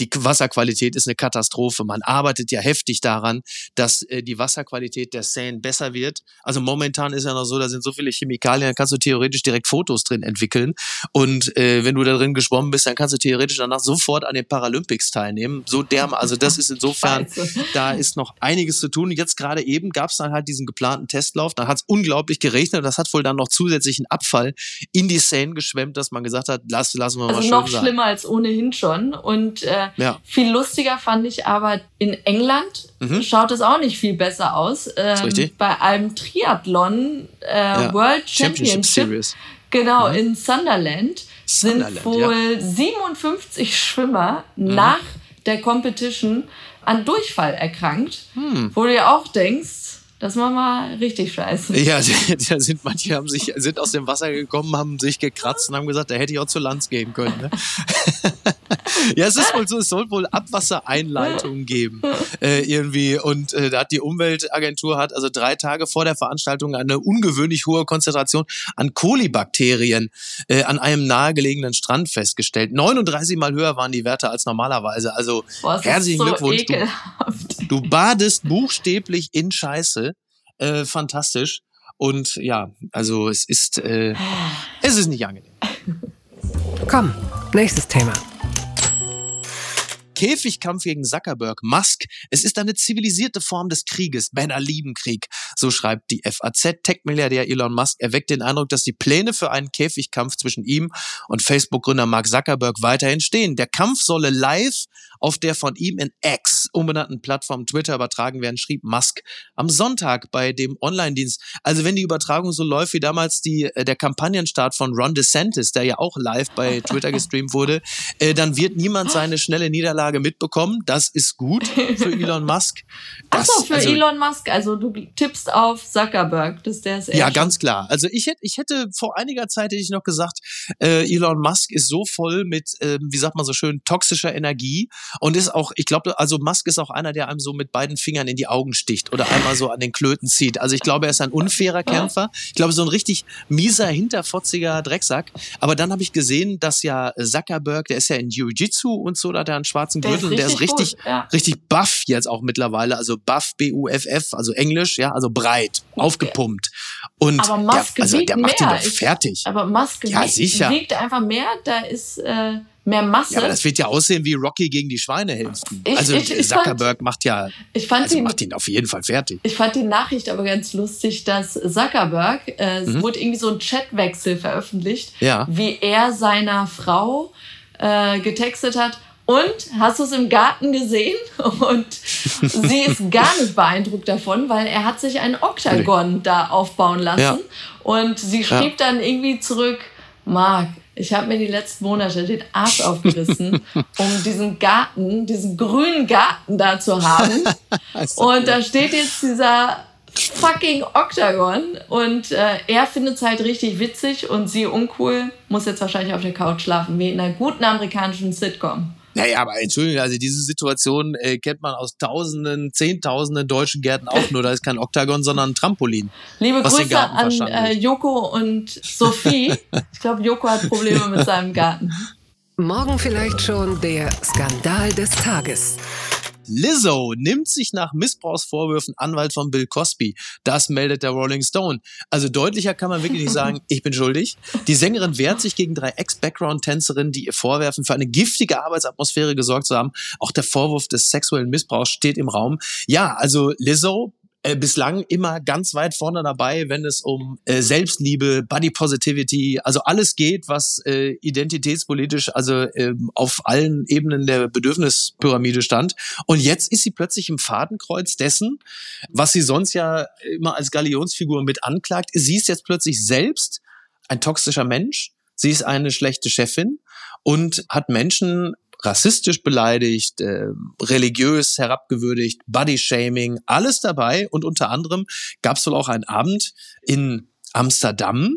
Die Wasserqualität ist eine Katastrophe. Man arbeitet ja heftig daran, dass äh, die Wasserqualität der Seine besser wird. Also momentan ist ja noch so, da sind so viele Chemikalien, da kannst du theoretisch direkt Fotos drin entwickeln. Und äh, wenn du da drin geschwommen bist, dann kannst du theoretisch danach sofort an den Paralympics teilnehmen. So derm, also das ist insofern, [laughs] Scheiße. da ist noch einiges zu tun. Jetzt gerade eben gab es dann halt diesen geplanten Testlauf. Da hat es unglaublich geregnet und das hat wohl dann noch zusätzlichen Abfall in die Seine geschwemmt, dass man gesagt hat, lass, lassen wir mal Also schön noch sein. schlimmer als ohnehin schon. Und äh, Ja. viel lustiger fand ich aber in England Mhm. schaut es auch nicht viel besser aus. Ähm. Bei einem Triathlon äh, Ja. World Championship Championship, Series. genau in Sunderland, Sunderland, sind wohl 57 Schwimmer Mhm. nach der Competition an Durchfall erkrankt, Hm. wo du dir auch denkst, das war mal richtig scheiße. Ja, [laughs] da sind manche haben sich sind aus dem Wasser gekommen, haben sich gekratzt und haben gesagt, da hätte ich auch zur Lanz gehen können. Ne? [laughs] ja, es ist wohl so, es soll wohl Abwassereinleitungen geben äh, irgendwie und äh, da hat die Umweltagentur hat also drei Tage vor der Veranstaltung eine ungewöhnlich hohe Konzentration an Kolibakterien äh, an einem nahegelegenen Strand festgestellt. 39 mal höher waren die Werte als normalerweise. Also Boah, herzlichen so Glückwunsch. Ekelhaft. Du badest buchstäblich in Scheiße. Äh, fantastisch. Und ja, also es ist, äh, es ist nicht angenehm. Komm, nächstes Thema. Käfigkampf gegen Zuckerberg, Musk. Es ist eine zivilisierte Form des Krieges. Männer lieben Krieg. So schreibt die FAZ. Tech-Milliardär Elon Musk erweckt den Eindruck, dass die Pläne für einen Käfigkampf zwischen ihm und Facebook-Gründer Mark Zuckerberg weiterhin stehen. Der Kampf solle live auf der von ihm in X umbenannten Plattform Twitter übertragen werden, schrieb Musk am Sonntag bei dem Online-Dienst. Also wenn die Übertragung so läuft wie damals die, äh, der Kampagnenstart von Ron DeSantis, der ja auch live bei [laughs] Twitter gestreamt wurde, äh, dann wird niemand seine schnelle Niederlage mitbekommen. Das ist gut für [laughs] Elon Musk. Das, Achso, für also, Elon Musk. Also du tippst auf Zuckerberg, dass der es Ja, ganz klar. Also ich hätte, ich hätte vor einiger Zeit hätte ich noch gesagt, äh, Elon Musk ist so voll mit, ähm, wie sagt man so schön, toxischer Energie und ist auch, ich glaube, also Musk ist auch einer, der einem so mit beiden Fingern in die Augen sticht oder einmal so an den Klöten zieht. Also ich glaube, er ist ein unfairer Kämpfer. Ich glaube, so ein richtig mieser, hinterfotziger Drecksack. Aber dann habe ich gesehen, dass ja Zuckerberg, der ist ja in Jiu-Jitsu und so, da hat er einen schwarzen Der Gürtel und der ist richtig ja. richtig buff jetzt auch mittlerweile. Also buff, B-U-F-F, also Englisch, ja, also breit, aufgepumpt. Und Aber Musk der, also der macht ihn mehr. doch Ich- fertig. Aber Musk Ja, wiegt, sicher. wiegt einfach mehr, da ist äh, mehr Masse. Ja, aber das wird ja aussehen wie Rocky gegen die Schweinehälften. Ich- also ich- ich Zuckerberg macht ja, ich, fand also ihn, macht ihn auf jeden Fall fertig. ich fand die Nachricht aber ganz lustig, dass Zuckerberg, äh, es wurde irgendwie so ein Chatwechsel veröffentlicht, Mhm. Ja. wie er seiner Frau äh, getextet hat. Und hast du es im Garten gesehen? [laughs] Und sie ist gar nicht beeindruckt davon, weil er hat sich ein Oktagon da aufbauen lassen. Ja. Und sie schrieb dann irgendwie zurück, Marc, ich habe mir die letzten Monate den Arsch aufgerissen, [laughs] um diesen Garten, diesen grünen Garten da zu haben. [laughs] Und da steht jetzt dieser fucking Octagon und äh, er findet es halt richtig witzig und sie uncool, muss jetzt wahrscheinlich auf der Couch schlafen, wie in einer guten amerikanischen Sitcom. Naja, aber Entschuldigung, also diese Situation äh, kennt man aus tausenden, zehntausenden deutschen Gärten auch nur. Da ist kein Oktagon, sondern ein Trampolin. Liebe Grüße an äh. Joko und Sophie. [laughs] Ich glaube, Joko hat Probleme mit seinem Garten. Morgen vielleicht schon der Skandal des Tages. Lizzo nimmt sich nach Missbrauchsvorwürfen Anwalt von Bill Cosby. Das meldet der Rolling Stone. Also deutlicher kann man wirklich nicht [laughs] sagen, ich bin schuldig. Die Sängerin wehrt sich gegen drei Ex-Background-Tänzerinnen, die ihr vorwerfen, für eine giftige Arbeitsatmosphäre gesorgt zu haben. Auch der Vorwurf des sexuellen Missbrauchs steht im Raum. Ja, also Lizzo äh, bislang immer ganz weit vorne dabei, wenn es um äh, Selbstliebe, Body Positivity, also alles geht, was äh, identitätspolitisch, also äh, auf allen Ebenen der Bedürfnispyramide stand. Und jetzt ist sie plötzlich im Fadenkreuz dessen, was sie sonst ja immer als Galionsfigur mit anklagt. Sie ist jetzt plötzlich selbst ein toxischer Mensch. Sie ist eine schlechte Chefin und hat Menschen rassistisch beleidigt, äh, religiös herabgewürdigt, Bodyshaming, alles dabei. Und unter anderem gab es wohl auch einen Abend in Amsterdam.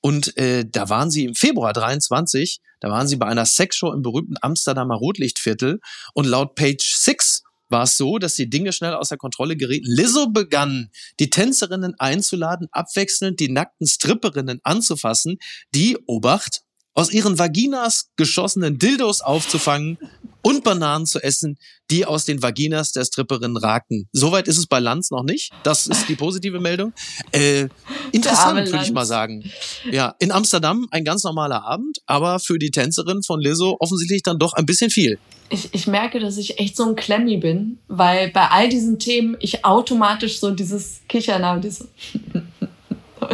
Und äh, da waren sie im Februar 23, da waren sie bei einer Sexshow im berühmten Amsterdamer Rotlichtviertel. Und laut Page 6 war es so, dass die Dinge schnell außer Kontrolle gerieten. Lizzo begann, die Tänzerinnen einzuladen, abwechselnd die nackten Stripperinnen anzufassen, die, Obacht, aus ihren Vaginas geschossenen Dildos aufzufangen und Bananen zu essen, die aus den Vaginas der Stripperin ragten. Soweit ist es bei Lanz noch nicht. Das ist die positive Meldung. Äh, interessant, würde ich mal sagen. Ja, in Amsterdam ein ganz normaler Abend, aber für die Tänzerin von Lizzo offensichtlich dann doch ein bisschen viel. Ich, ich merke, dass ich echt so ein Klemmi bin, weil bei all diesen Themen ich automatisch so dieses Kichern habe,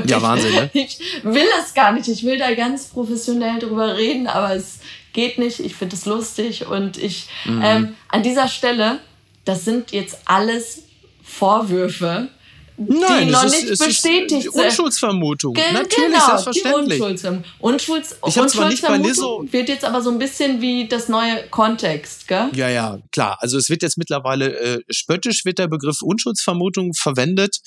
diese ja, Wahnsinn, ne? Ich will das gar nicht. Ich will da ganz professionell drüber reden, aber es geht nicht. Ich finde es lustig und ich mhm. ähm, an dieser Stelle, das sind jetzt alles Vorwürfe, Nein, die noch nicht ist, bestätigt sind. Unschuldsvermutung. Ge Natürlich, genau, selbstverständlich. Die Unschuldsvermutung. Unschulds ich Unschuldsvermutung wird jetzt aber so ein bisschen wie das neue Kontext, gell? Ja, ja, klar. Also es wird jetzt mittlerweile äh, spöttisch wird der Begriff Unschuldsvermutung verwendet.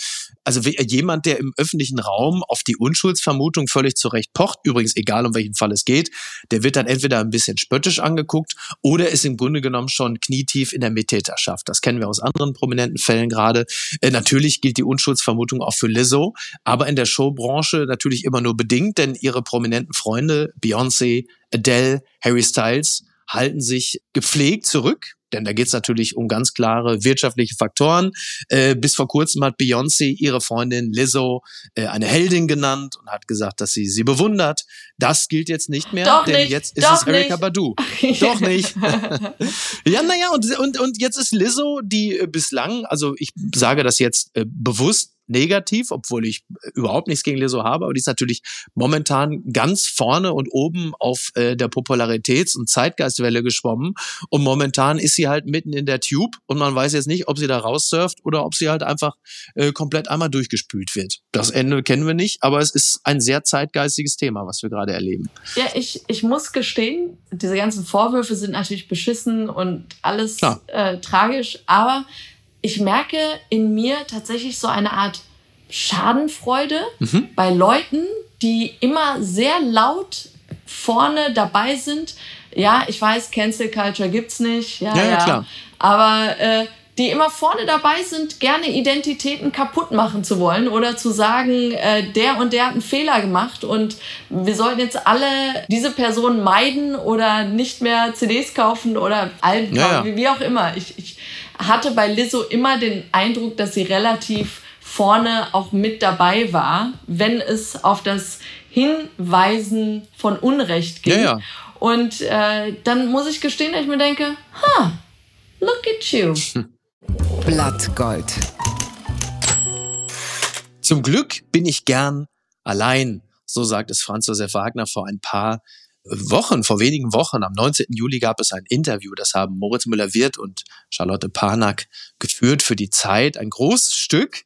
Also jemand, der im öffentlichen Raum auf die Unschuldsvermutung völlig zurecht pocht, übrigens egal um welchen Fall es geht, der wird dann entweder ein bisschen spöttisch angeguckt oder ist im Grunde genommen schon knietief in der Mittäterschaft. Das kennen wir aus anderen prominenten Fällen gerade. Äh, natürlich gilt die Unschuldsvermutung Unschuldsvermutung auch für Lizzo, aber in der Showbranche natürlich immer nur bedingt, denn ihre prominenten Freunde Beyoncé, Adele, Harry Styles halten sich gepflegt zurück denn da geht es natürlich um ganz klare wirtschaftliche Faktoren. Äh, bis vor kurzem hat Beyoncé ihre Freundin Lizzo äh, eine Heldin genannt und hat gesagt, dass sie sie bewundert. Das gilt jetzt nicht mehr, doch denn nicht, jetzt ist es Erika Badu. doch nicht. [laughs] ja, naja, und, und, und jetzt ist Lizzo, die äh, bislang, also ich sage das jetzt äh, bewusst, negativ, obwohl ich überhaupt nichts gegen Lizzo habe, aber die ist natürlich momentan ganz vorne und oben auf äh, der Popularitäts- und Zeitgeistwelle geschwommen und momentan ist sie halt mitten in der Tube und man weiß jetzt nicht, ob sie da raussurft oder ob sie halt einfach äh, komplett einmal durchgespült wird. Das Ende kennen wir nicht, aber es ist ein sehr zeitgeistiges Thema, was wir gerade erleben. Ja, ich, ich muss gestehen, diese ganzen Vorwürfe sind natürlich beschissen und alles äh, tragisch, aber ich merke in mir tatsächlich so eine Art Schadenfreude mhm. bei Leuten, die immer sehr laut vorne dabei sind. Ja, ich weiß, Cancel Culture gibt's nicht. Ja, ja, ja. klar. Aber äh, die immer vorne dabei sind, gerne Identitäten kaputt machen zu wollen oder zu sagen, äh, der und der hat einen Fehler gemacht und wir sollten jetzt alle diese Person meiden oder nicht mehr CDs kaufen oder Alben ja, ja. Wie, wie auch immer. Ich, ich hatte bei Lizzo immer den Eindruck, dass sie relativ vorne auch mit dabei war, wenn es auf das Hinweisen von Unrecht ging. Ja, ja. Und äh, dann muss ich gestehen, dass ich mir denke, ha, look at you. [laughs] Blattgold. Zum Glück bin ich gern allein, so sagt es Franz Josef Wagner vor ein paar Wochen, vor wenigen Wochen, am 19. Juli gab es ein Interview, das haben Moritz Müller-Wirth und Charlotte Panak geführt für die Zeit. Ein großes Stück.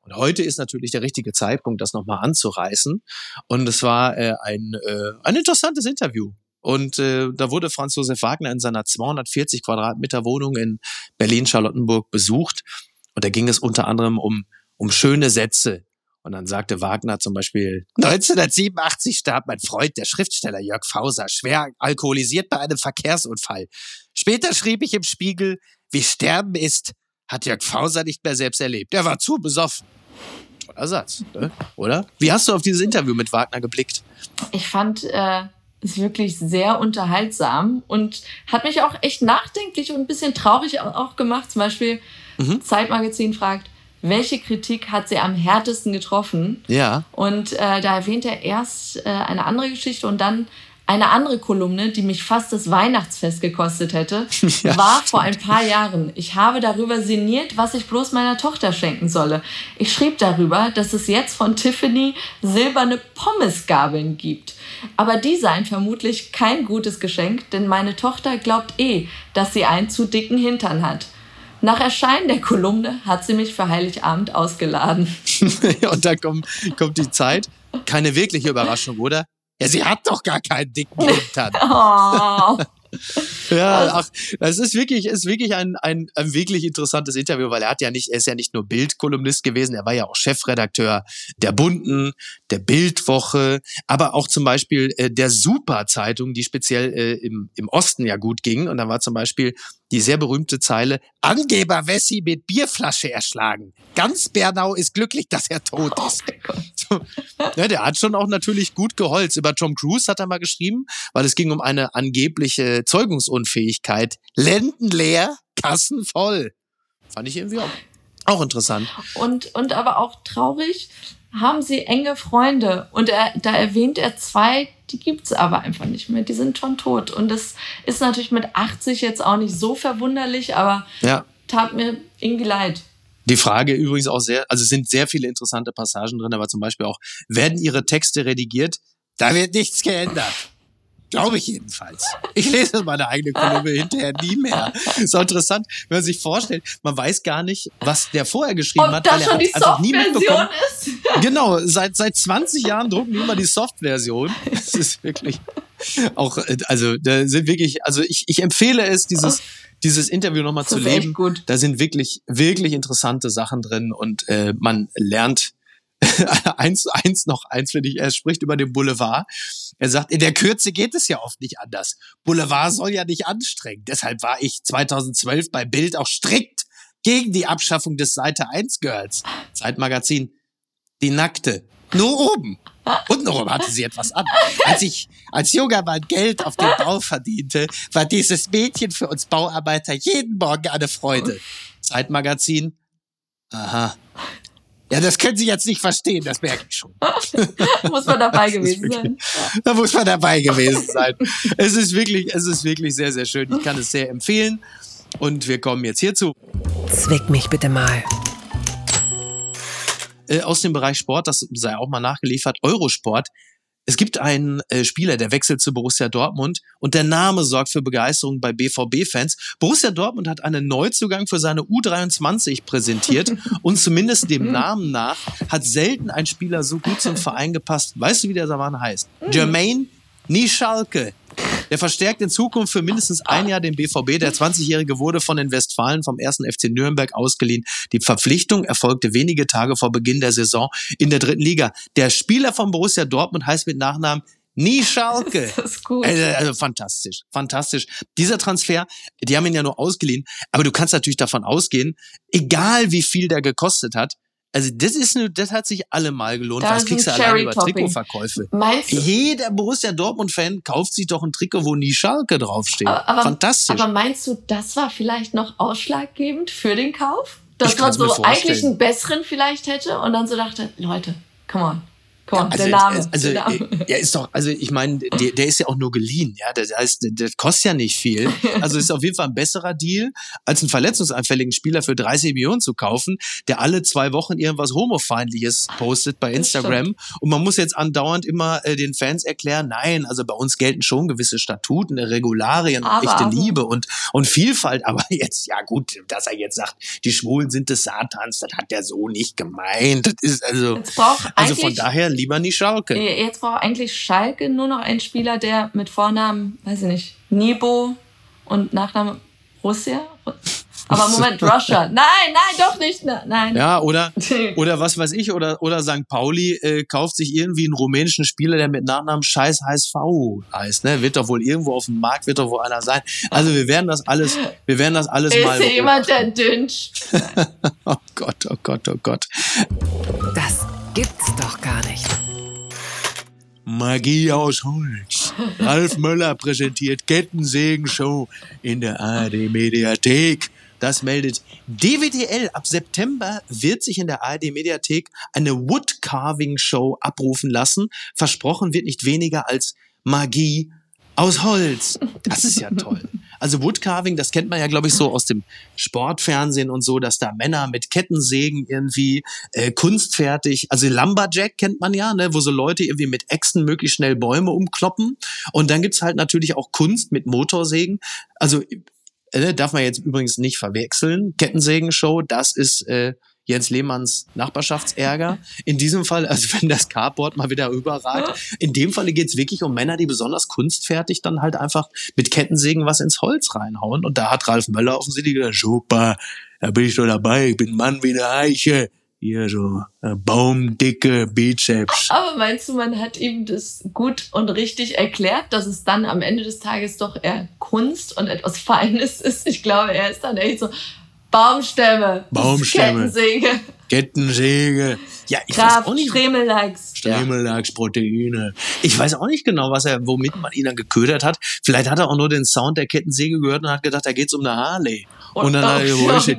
Und heute ist natürlich der richtige Zeitpunkt, das nochmal anzureißen. Und es war äh, ein, äh, ein interessantes Interview. Und äh, da wurde Franz Josef Wagner in seiner 240 Quadratmeter Wohnung in Berlin-Charlottenburg besucht. Und da ging es unter anderem um, um schöne Sätze, und dann sagte Wagner zum Beispiel, 1987 starb mein Freund, der Schriftsteller Jörg Fauser, schwer alkoholisiert bei einem Verkehrsunfall. Später schrieb ich im Spiegel, wie Sterben ist, hat Jörg Fauser nicht mehr selbst erlebt. Er war zu besoffen. Toller Satz, ne? oder? Wie hast du auf dieses Interview mit Wagner geblickt? Ich fand äh, es wirklich sehr unterhaltsam und hat mich auch echt nachdenklich und ein bisschen traurig auch gemacht. Zum Beispiel mhm. Zeitmagazin fragt, welche Kritik hat sie am härtesten getroffen? Ja. Und äh, da erwähnt er erst äh, eine andere Geschichte und dann Eine andere Kolumne, die mich fast das Weihnachtsfest gekostet hätte, [laughs] ja, war vor ein paar Jahren. Ich habe darüber sinniert, was ich bloß meiner Tochter schenken solle. Ich schrieb darüber, dass es jetzt von Tiffany silberne Pommesgabeln gibt. Aber die seien vermutlich kein gutes Geschenk, denn meine Tochter glaubt eh, dass sie einen zu dicken Hintern hat. Nach Erscheinen der Kolumne hat sie mich für Heiligabend ausgeladen. [laughs] und dann kommt, kommt die Zeit. Keine wirkliche Überraschung, oder? Ja, sie hat doch gar keinen dicken Hintern. [laughs] oh. [laughs] Ja, ach, das ist wirklich, ist wirklich ein, ein, ein wirklich interessantes Interview, weil er hat ja nicht, er ist ja nicht nur Bildkolumnist gewesen, er war ja auch Chefredakteur der Bunden, der Bildwoche, aber auch zum Beispiel äh, der Super-Zeitung, die speziell äh, im, im Osten ja gut ging. Und da war zum Beispiel die sehr berühmte Zeile, Angeber Wessi mit Bierflasche erschlagen. Ganz Bernau ist glücklich, dass er tot ist. Oh ja, der hat schon auch natürlich gut geholzt. Über Tom Cruise hat er mal geschrieben, weil es ging um eine angebliche Zeugungsunfähigkeit. Lenden leer, Kassen voll. Fand ich irgendwie auch, auch interessant. Und, und aber auch traurig, haben sie enge Freunde. Und er, da erwähnt er zwei, die gibt's aber einfach nicht mehr. Die sind schon tot. Und das ist natürlich mit 80 jetzt auch nicht so verwunderlich, aber ja. tat mir irgendwie leid. Die Frage übrigens auch sehr, also es sind sehr viele interessante Passagen drin, aber zum Beispiel auch, werden Ihre Texte redigiert? Da wird nichts geändert. Glaube ich jedenfalls. Ich lese meine eigene Kolumne hinterher nie mehr. Ist auch interessant, wenn man sich vorstellt, man weiß gar nicht, was der vorher geschrieben Ob hat, weil er hat einfach nie mitbekommen. Ist. Genau, seit, seit 20 Jahren drucken die immer die Soft-Version. Das ist wirklich auch, also da sind wirklich, also ich, ich empfehle es, dieses, dieses Interview nochmal zu leben. Gut. Da sind wirklich, wirklich interessante Sachen drin und äh, man lernt [laughs] eins, eins noch eins, finde ich, er spricht über den Boulevard. Er sagt, in der Kürze geht es ja oft nicht anders. Boulevard soll ja nicht anstrengen. Deshalb war ich 2012 bei Bild auch strikt gegen die Abschaffung des Seite 1 Girls. Zeitmagazin, die nackte. Nur oben. Untenrum hatte sie etwas an. Als ich als junger Mann Geld auf dem Bau verdiente, war dieses Mädchen für uns Bauarbeiter jeden Morgen eine Freude. Zeitmagazin. Aha. Ja, das können Sie jetzt nicht verstehen, das merke ich schon. [laughs] muss man dabei gewesen wirklich, sein. Da muss man dabei gewesen sein. es ist wirklich, es ist wirklich sehr, sehr schön. Ich kann es sehr empfehlen. Und wir kommen jetzt hierzu. Zwick mich bitte mal. Äh, aus dem Bereich Sport, das sei auch mal nachgeliefert, Eurosport es gibt einen äh, Spieler, der wechselt zu Borussia Dortmund und der Name sorgt für Begeisterung bei BVB-Fans. Borussia Dortmund hat einen Neuzugang für seine U23 präsentiert [laughs] und zumindest dem Namen nach hat selten ein Spieler so gut zum Verein gepasst. Weißt du, wie der Savan heißt? Jermaine Nischalke. Der verstärkt in Zukunft für mindestens ein Jahr den BVB. Der 20-Jährige wurde von den Westfalen vom ersten FC Nürnberg ausgeliehen. Die Verpflichtung erfolgte wenige Tage vor Beginn der Saison in der dritten Liga. Der Spieler von Borussia Dortmund heißt mit Nachnamen Nie Schalke. [laughs] Das ist gut. Also, also, fantastisch, fantastisch. Dieser Transfer, die haben ihn ja nur ausgeliehen, aber du kannst natürlich davon ausgehen, egal wie viel der gekostet hat, also das ist eine, das hat sich allemal gelohnt. Da Was kriegst du allein über Trikotverkäufe? Meinst du? Jeder Borussia Dortmund-Fan kauft sich doch ein Trikot, wo nie Schalke draufsteht. Aber, aber, Fantastisch. Aber meinst du, das war vielleicht noch ausschlaggebend für den Kauf? Dass man so eigentlich einen besseren vielleicht hätte und dann so dachte, Leute, come on. Komm, also, der Name. Also, der Name. er ist doch, also ich meine, der, der ist ja auch nur geliehen, ja. Das heißt, der kostet ja nicht viel. [laughs] Also ist auf jeden Fall ein besserer Deal, als einen verletzungsanfälligen Spieler für 30 Millionen zu kaufen, der alle zwei Wochen irgendwas Homofeindliches postet bei Instagram. Und man muss jetzt andauernd immer äh, den Fans erklären, nein, also bei uns gelten schon gewisse Statuten, Regularien, aber, echte aber. Liebe und, und Vielfalt. [laughs] Aber jetzt, ja gut, dass er jetzt sagt, die Schwulen sind des Satans, das hat er so nicht gemeint. Das ist also, also von daher lieber nie Schalke. Jetzt braucht eigentlich Schalke nur noch einen Spieler, der mit Vornamen, weiß ich nicht, Nibo und Nachname Russia. Aber Moment, [laughs] Russia. Nein, nein, doch nicht. Nein. Ja, oder, [laughs] oder was weiß ich, oder, oder St. Pauli äh, kauft sich irgendwie einen rumänischen Spieler, der mit Nachnamen Scheiß HSV heißt. Ne? Wird doch wohl irgendwo auf dem Markt, wird doch wohl einer sein. Also wir werden das alles, wir werden das alles Ist mal. Ist jemand, der dünnscht? [laughs] oh Gott, oh Gott, oh Gott. Das gibt's doch gar nicht. Magie aus Holz. Ralf Möller präsentiert Kettensägen-Show in der ARD Mediathek. Das meldet DWDL. Ab September wird sich in der ARD Mediathek eine Woodcarving Show abrufen lassen. Versprochen wird nicht weniger als Magie aus Holz. Das ist ja toll. Also Woodcarving, das kennt man ja, glaube ich, so aus dem Sportfernsehen und so, dass da Männer mit Kettensägen irgendwie äh, kunstfertig, also Lumberjack kennt man ja, ne, wo so Leute irgendwie mit Äxten möglichst schnell Bäume umkloppen. Und dann gibt's halt natürlich auch Kunst mit Motorsägen. Also äh, darf man jetzt übrigens nicht verwechseln. Kettensägen-Show, das ist äh, Jens Lehmanns Nachbarschaftsärger. In diesem Fall, also wenn das Carport mal wieder überragt, in dem Falle geht's wirklich um Männer, die besonders kunstfertig dann halt einfach mit Kettensägen was ins Holz reinhauen. Und da hat Ralf Möller offensichtlich gesagt, super, da bin ich doch dabei, ich bin Mann wie eine Eiche. Hier so äh, baumdicke Bizeps. Aber meinst du, man hat ihm das gut und richtig erklärt, dass es dann am Ende des Tages doch eher Kunst und etwas Feines ist? Ich glaube, er ist dann echt so, Baumstämme. Baumstämme. Kettensäge. Kettensäge. Ja, ich Kraft, weiß auch nicht. Stremellachs. Stremellachs, Proteine. Ich weiß auch nicht genau, was er, womit man ihn dann geködert hat. Vielleicht hat er auch nur den Sound der Kettensäge gehört und hat gedacht, da geht's um eine Harley. Und, dann hat er, wo ist die,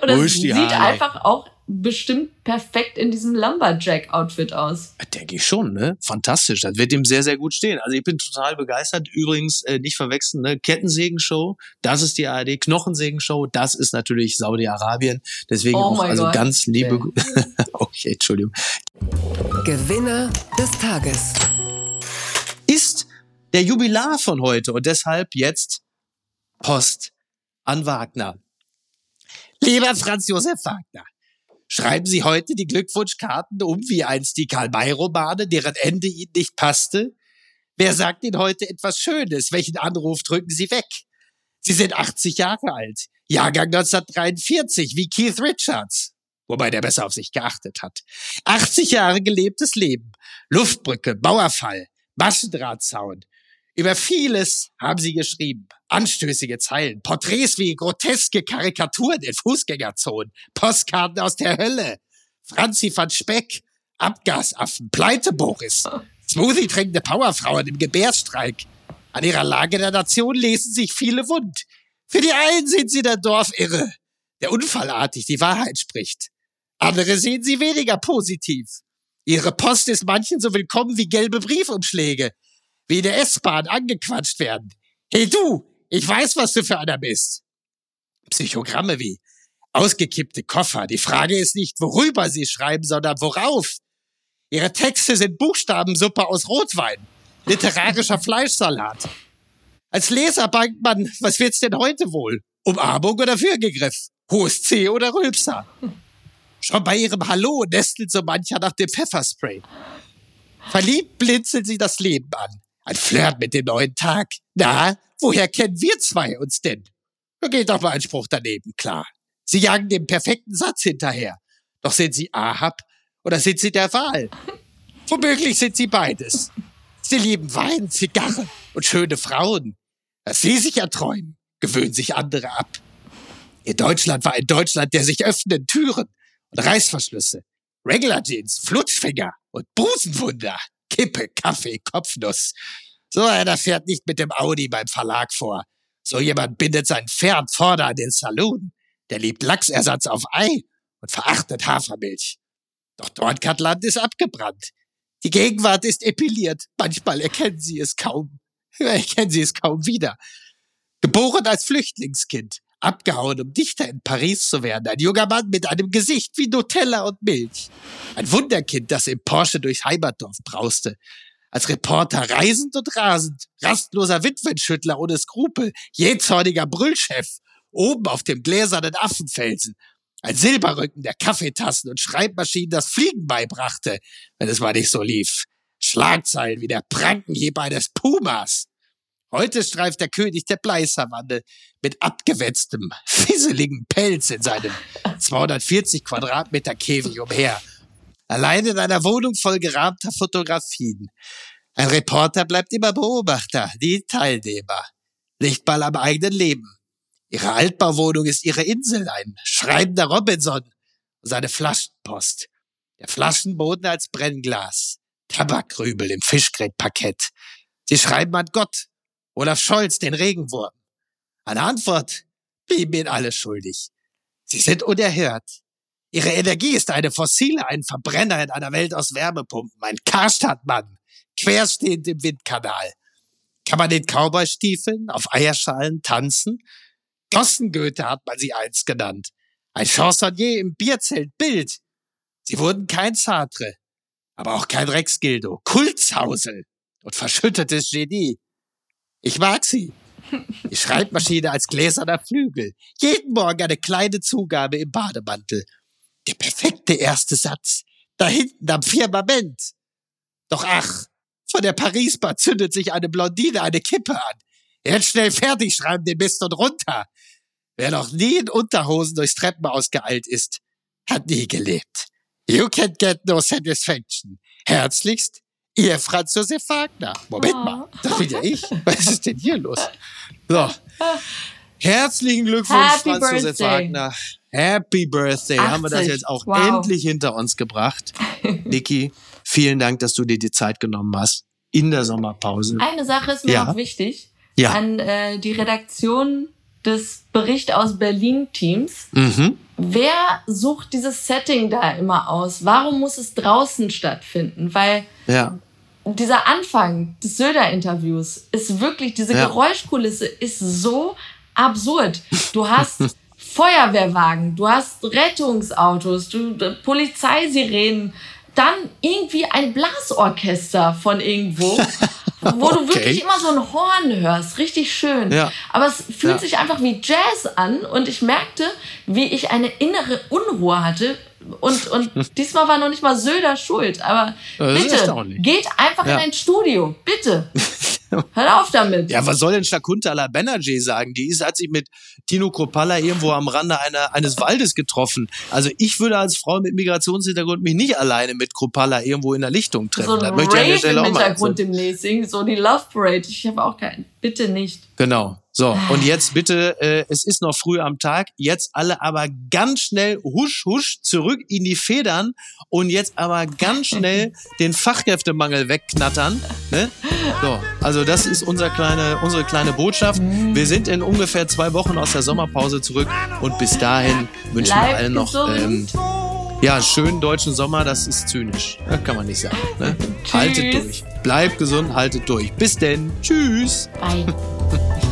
Und das wo ist die sieht Harley? einfach auch bestimmt perfekt in diesem Lumberjack-Outfit aus. Denke ich schon, ne? Fantastisch. Das wird ihm sehr, sehr gut stehen. Also ich bin total begeistert. Übrigens, äh, nicht verwechseln, ne? Kettensägen-Show, das ist die ARD. Knochensegenshow, das ist natürlich Saudi-Arabien. Deswegen Oh auch, also Gott. ganz liebe, [laughs] okay, Entschuldigung. Gewinner des Tages. Ist der Jubilar von heute und deshalb jetzt Post an Wagner. Lieber Franz Josef Wagner, schreiben Sie heute die Glückwunschkarten um wie einst die Karl-May-Romane, deren Ende Ihnen nicht passte? Wer sagt Ihnen heute etwas Schönes? Welchen Anruf drücken Sie weg? Sie sind 80 Jahre alt, Jahrgang 1943, wie Keith Richards, wobei der besser auf sich geachtet hat. 80 Jahre gelebtes Leben, Luftbrücke, Mauerfall, Maschendrahtzaun. Über vieles haben sie geschrieben. Anstößige Zeilen, Porträts wie groteske Karikaturen in Fußgängerzonen, Postkarten aus der Hölle, Franzi van Speck, Abgasaffen, Pleite Boris, Smoothie trinkende Powerfrauen im Gebärstreik. An ihrer Lage der Nation lesen sich viele wund. Für die einen sind sie der Dorfirre, der unfallartig die Wahrheit spricht. Andere sehen sie weniger positiv. Ihre Post ist manchen so willkommen wie gelbe Briefumschläge, wie in der S-Bahn angequatscht werden. Hey du, ich weiß, was du für einer bist. Psychogramme wie ausgekippte Koffer. Die Frage ist nicht, worüber sie schreiben, sondern worauf. Ihre Texte sind Buchstabensuppe aus Rotwein, literarischer [laughs] Fleischsalat. Als Leser bangt man, was wird's denn heute wohl? Umarmung oder Würgegriff? Hohes C oder Rülpser? Schon bei ihrem Hallo nestelt so mancher nach dem Pfefferspray. Verliebt blinzelt sie das Leben an. Ein Flirt mit dem neuen Tag. Na, woher kennen wir zwei uns denn? Da geht doch mal ein Spruch daneben, klar. Sie jagen dem perfekten Satz hinterher. Doch sind sie Ahab oder sind sie der Wahl? [laughs] Womöglich sind sie beides. Sie lieben Wein, Zigarren und schöne Frauen. Was sie sich erträumen, gewöhnen sich andere ab. Ihr Deutschland war ein Deutschland der sich öffnenden Türen und Reißverschlüsse. Regular Jeans, Flutschfinger und Busenwunder. Kippe, Kaffee, Kopfnuss. So einer fährt nicht mit dem Audi beim Verlag vor. So jemand bindet sein Pferd vorne an den Saloon. Der liebt Lachsersatz auf Ei und verachtet Hafermilch. Doch Dornkatland ist abgebrannt. Die Gegenwart ist epiliert. Manchmal erkennen sie es kaum. [laughs] Erkennen sie es kaum wieder. Geboren als Flüchtlingskind, abgehauen, um Dichter in Paris zu werden. Ein junger Mann mit einem Gesicht wie Nutella und Milch. Ein Wunderkind, das im Porsche durchs Heimatdorf brauste. Als Reporter reisend und rasend, rastloser Witwenschüttler ohne Skrupel, jähzorniger Brüllchef, oben auf dem gläsernen Affenfelsen. Ein Silberrücken, der Kaffeetassen und Schreibmaschinen das Fliegen beibrachte, wenn es mal nicht so lief. Schlagzeilen wie der Prankenhieb eines Pumas. Heute streift der König der Bleisavanne mit abgewetztem, fisseligen Pelz in seinem 240 Quadratmeter Käfig umher. Allein in einer Wohnung voll gerahmter Fotografien. Ein Reporter bleibt immer Beobachter, die Teilnehmer. Nicht mal am eigenen Leben. Ihre Altbauwohnung ist ihre Insel, ein schreibender Robinson und seine Flaschenpost. Der Flaschenboden als Brennglas. Tabakrübel im Fischgrätparkett. Sie schreiben an Gott. Olaf Scholz, den Regenwurm. Eine Antwort blieben ihnen alle schuldig. Sie sind unerhört. Ihre Energie ist eine fossile, ein Verbrenner in einer Welt aus Wärmepumpen, ein Karstadtmann, querstehend im Windkanal. Kann man in Cowboystiefeln auf Eierschalen tanzen? Gossengöte hat man sie einst genannt. Ein Chansonnier im Bierzelt Bild. Sie wurden kein Sartre, aber auch kein Rex Gildo. Kultshausel und verschüttetes Genie. Ich mag sie. Die Schreibmaschine als gläserner Flügel. Jeden Morgen eine kleine Zugabe im Bademantel. Der perfekte erste Satz. Da hinten am Firmament. Doch ach, von der Paris-Bar zündet sich eine Blondine eine Kippe an. Jetzt schnell fertig schreiben den Mist und runter. Wer noch nie in Unterhosen durchs Treppenhaus geeilt ist, hat nie gelebt. You can get no satisfaction. Herzlichst, Ihr Franz Josef Wagner. Moment oh. mal, das bin ja ich. Was ist denn hier los? So. Herzlichen Glückwunsch, Happy Franz Birthday. Josef Wagner. Happy Birthday. 80. Haben wir das jetzt auch wow. endlich hinter uns gebracht. Niki, vielen Dank, dass du dir die Zeit genommen hast in der Sommerpause. Eine Sache ist mir ja. auch wichtig. Ja. An äh, die Redaktion des Bericht aus Berlin-Teams. Mhm. Wer sucht dieses Setting da immer aus? Warum muss es draußen stattfinden? Weil ja. dieser Anfang des Söder-Interviews ist wirklich, diese ja. Geräuschkulisse ist so absurd. Du hast [laughs] Feuerwehrwagen, du hast Rettungsautos, du, Polizeisirenen, dann irgendwie ein Blasorchester von irgendwo. [laughs] wo okay. du wirklich immer so ein Horn hörst. Richtig schön. Ja. Aber es fühlt ja. sich einfach wie Jazz an und ich merkte, wie ich eine innere Unruhe hatte. Und, und [laughs] diesmal war noch nicht mal Söder schuld. Aber bitte, geht einfach ja. in ein Studio. Bitte. [laughs] Hör auf damit. Ja, was soll denn Shakuntala Banerjee sagen? Die ist, hat sich mit Tino Kropalla irgendwo am Rande einer, eines Waldes getroffen. Also ich würde als Frau mit Migrationshintergrund mich nicht alleine mit Kropalla irgendwo in der Lichtung treffen. So ein Rave im Hintergrund demnächst. So die Love Parade. Ich habe auch keinen. Bitte nicht. Genau. So, und jetzt bitte, äh, es ist noch früh am Tag, jetzt alle aber ganz schnell husch, husch zurück in die Federn und jetzt aber ganz schnell [laughs] den Fachkräftemangel wegknattern. Ne? So, also das ist unser kleine, unsere kleine Botschaft. Wir sind in ungefähr zwei Wochen aus der Sommerpause zurück und bis dahin wünschen wir allen noch ähm, ja, schönen deutschen Sommer, das ist zynisch. Das kann man nicht sagen. Ne? haltet durch. Bleibt gesund, haltet durch. Bis denn. Tschüss. Bye. [laughs]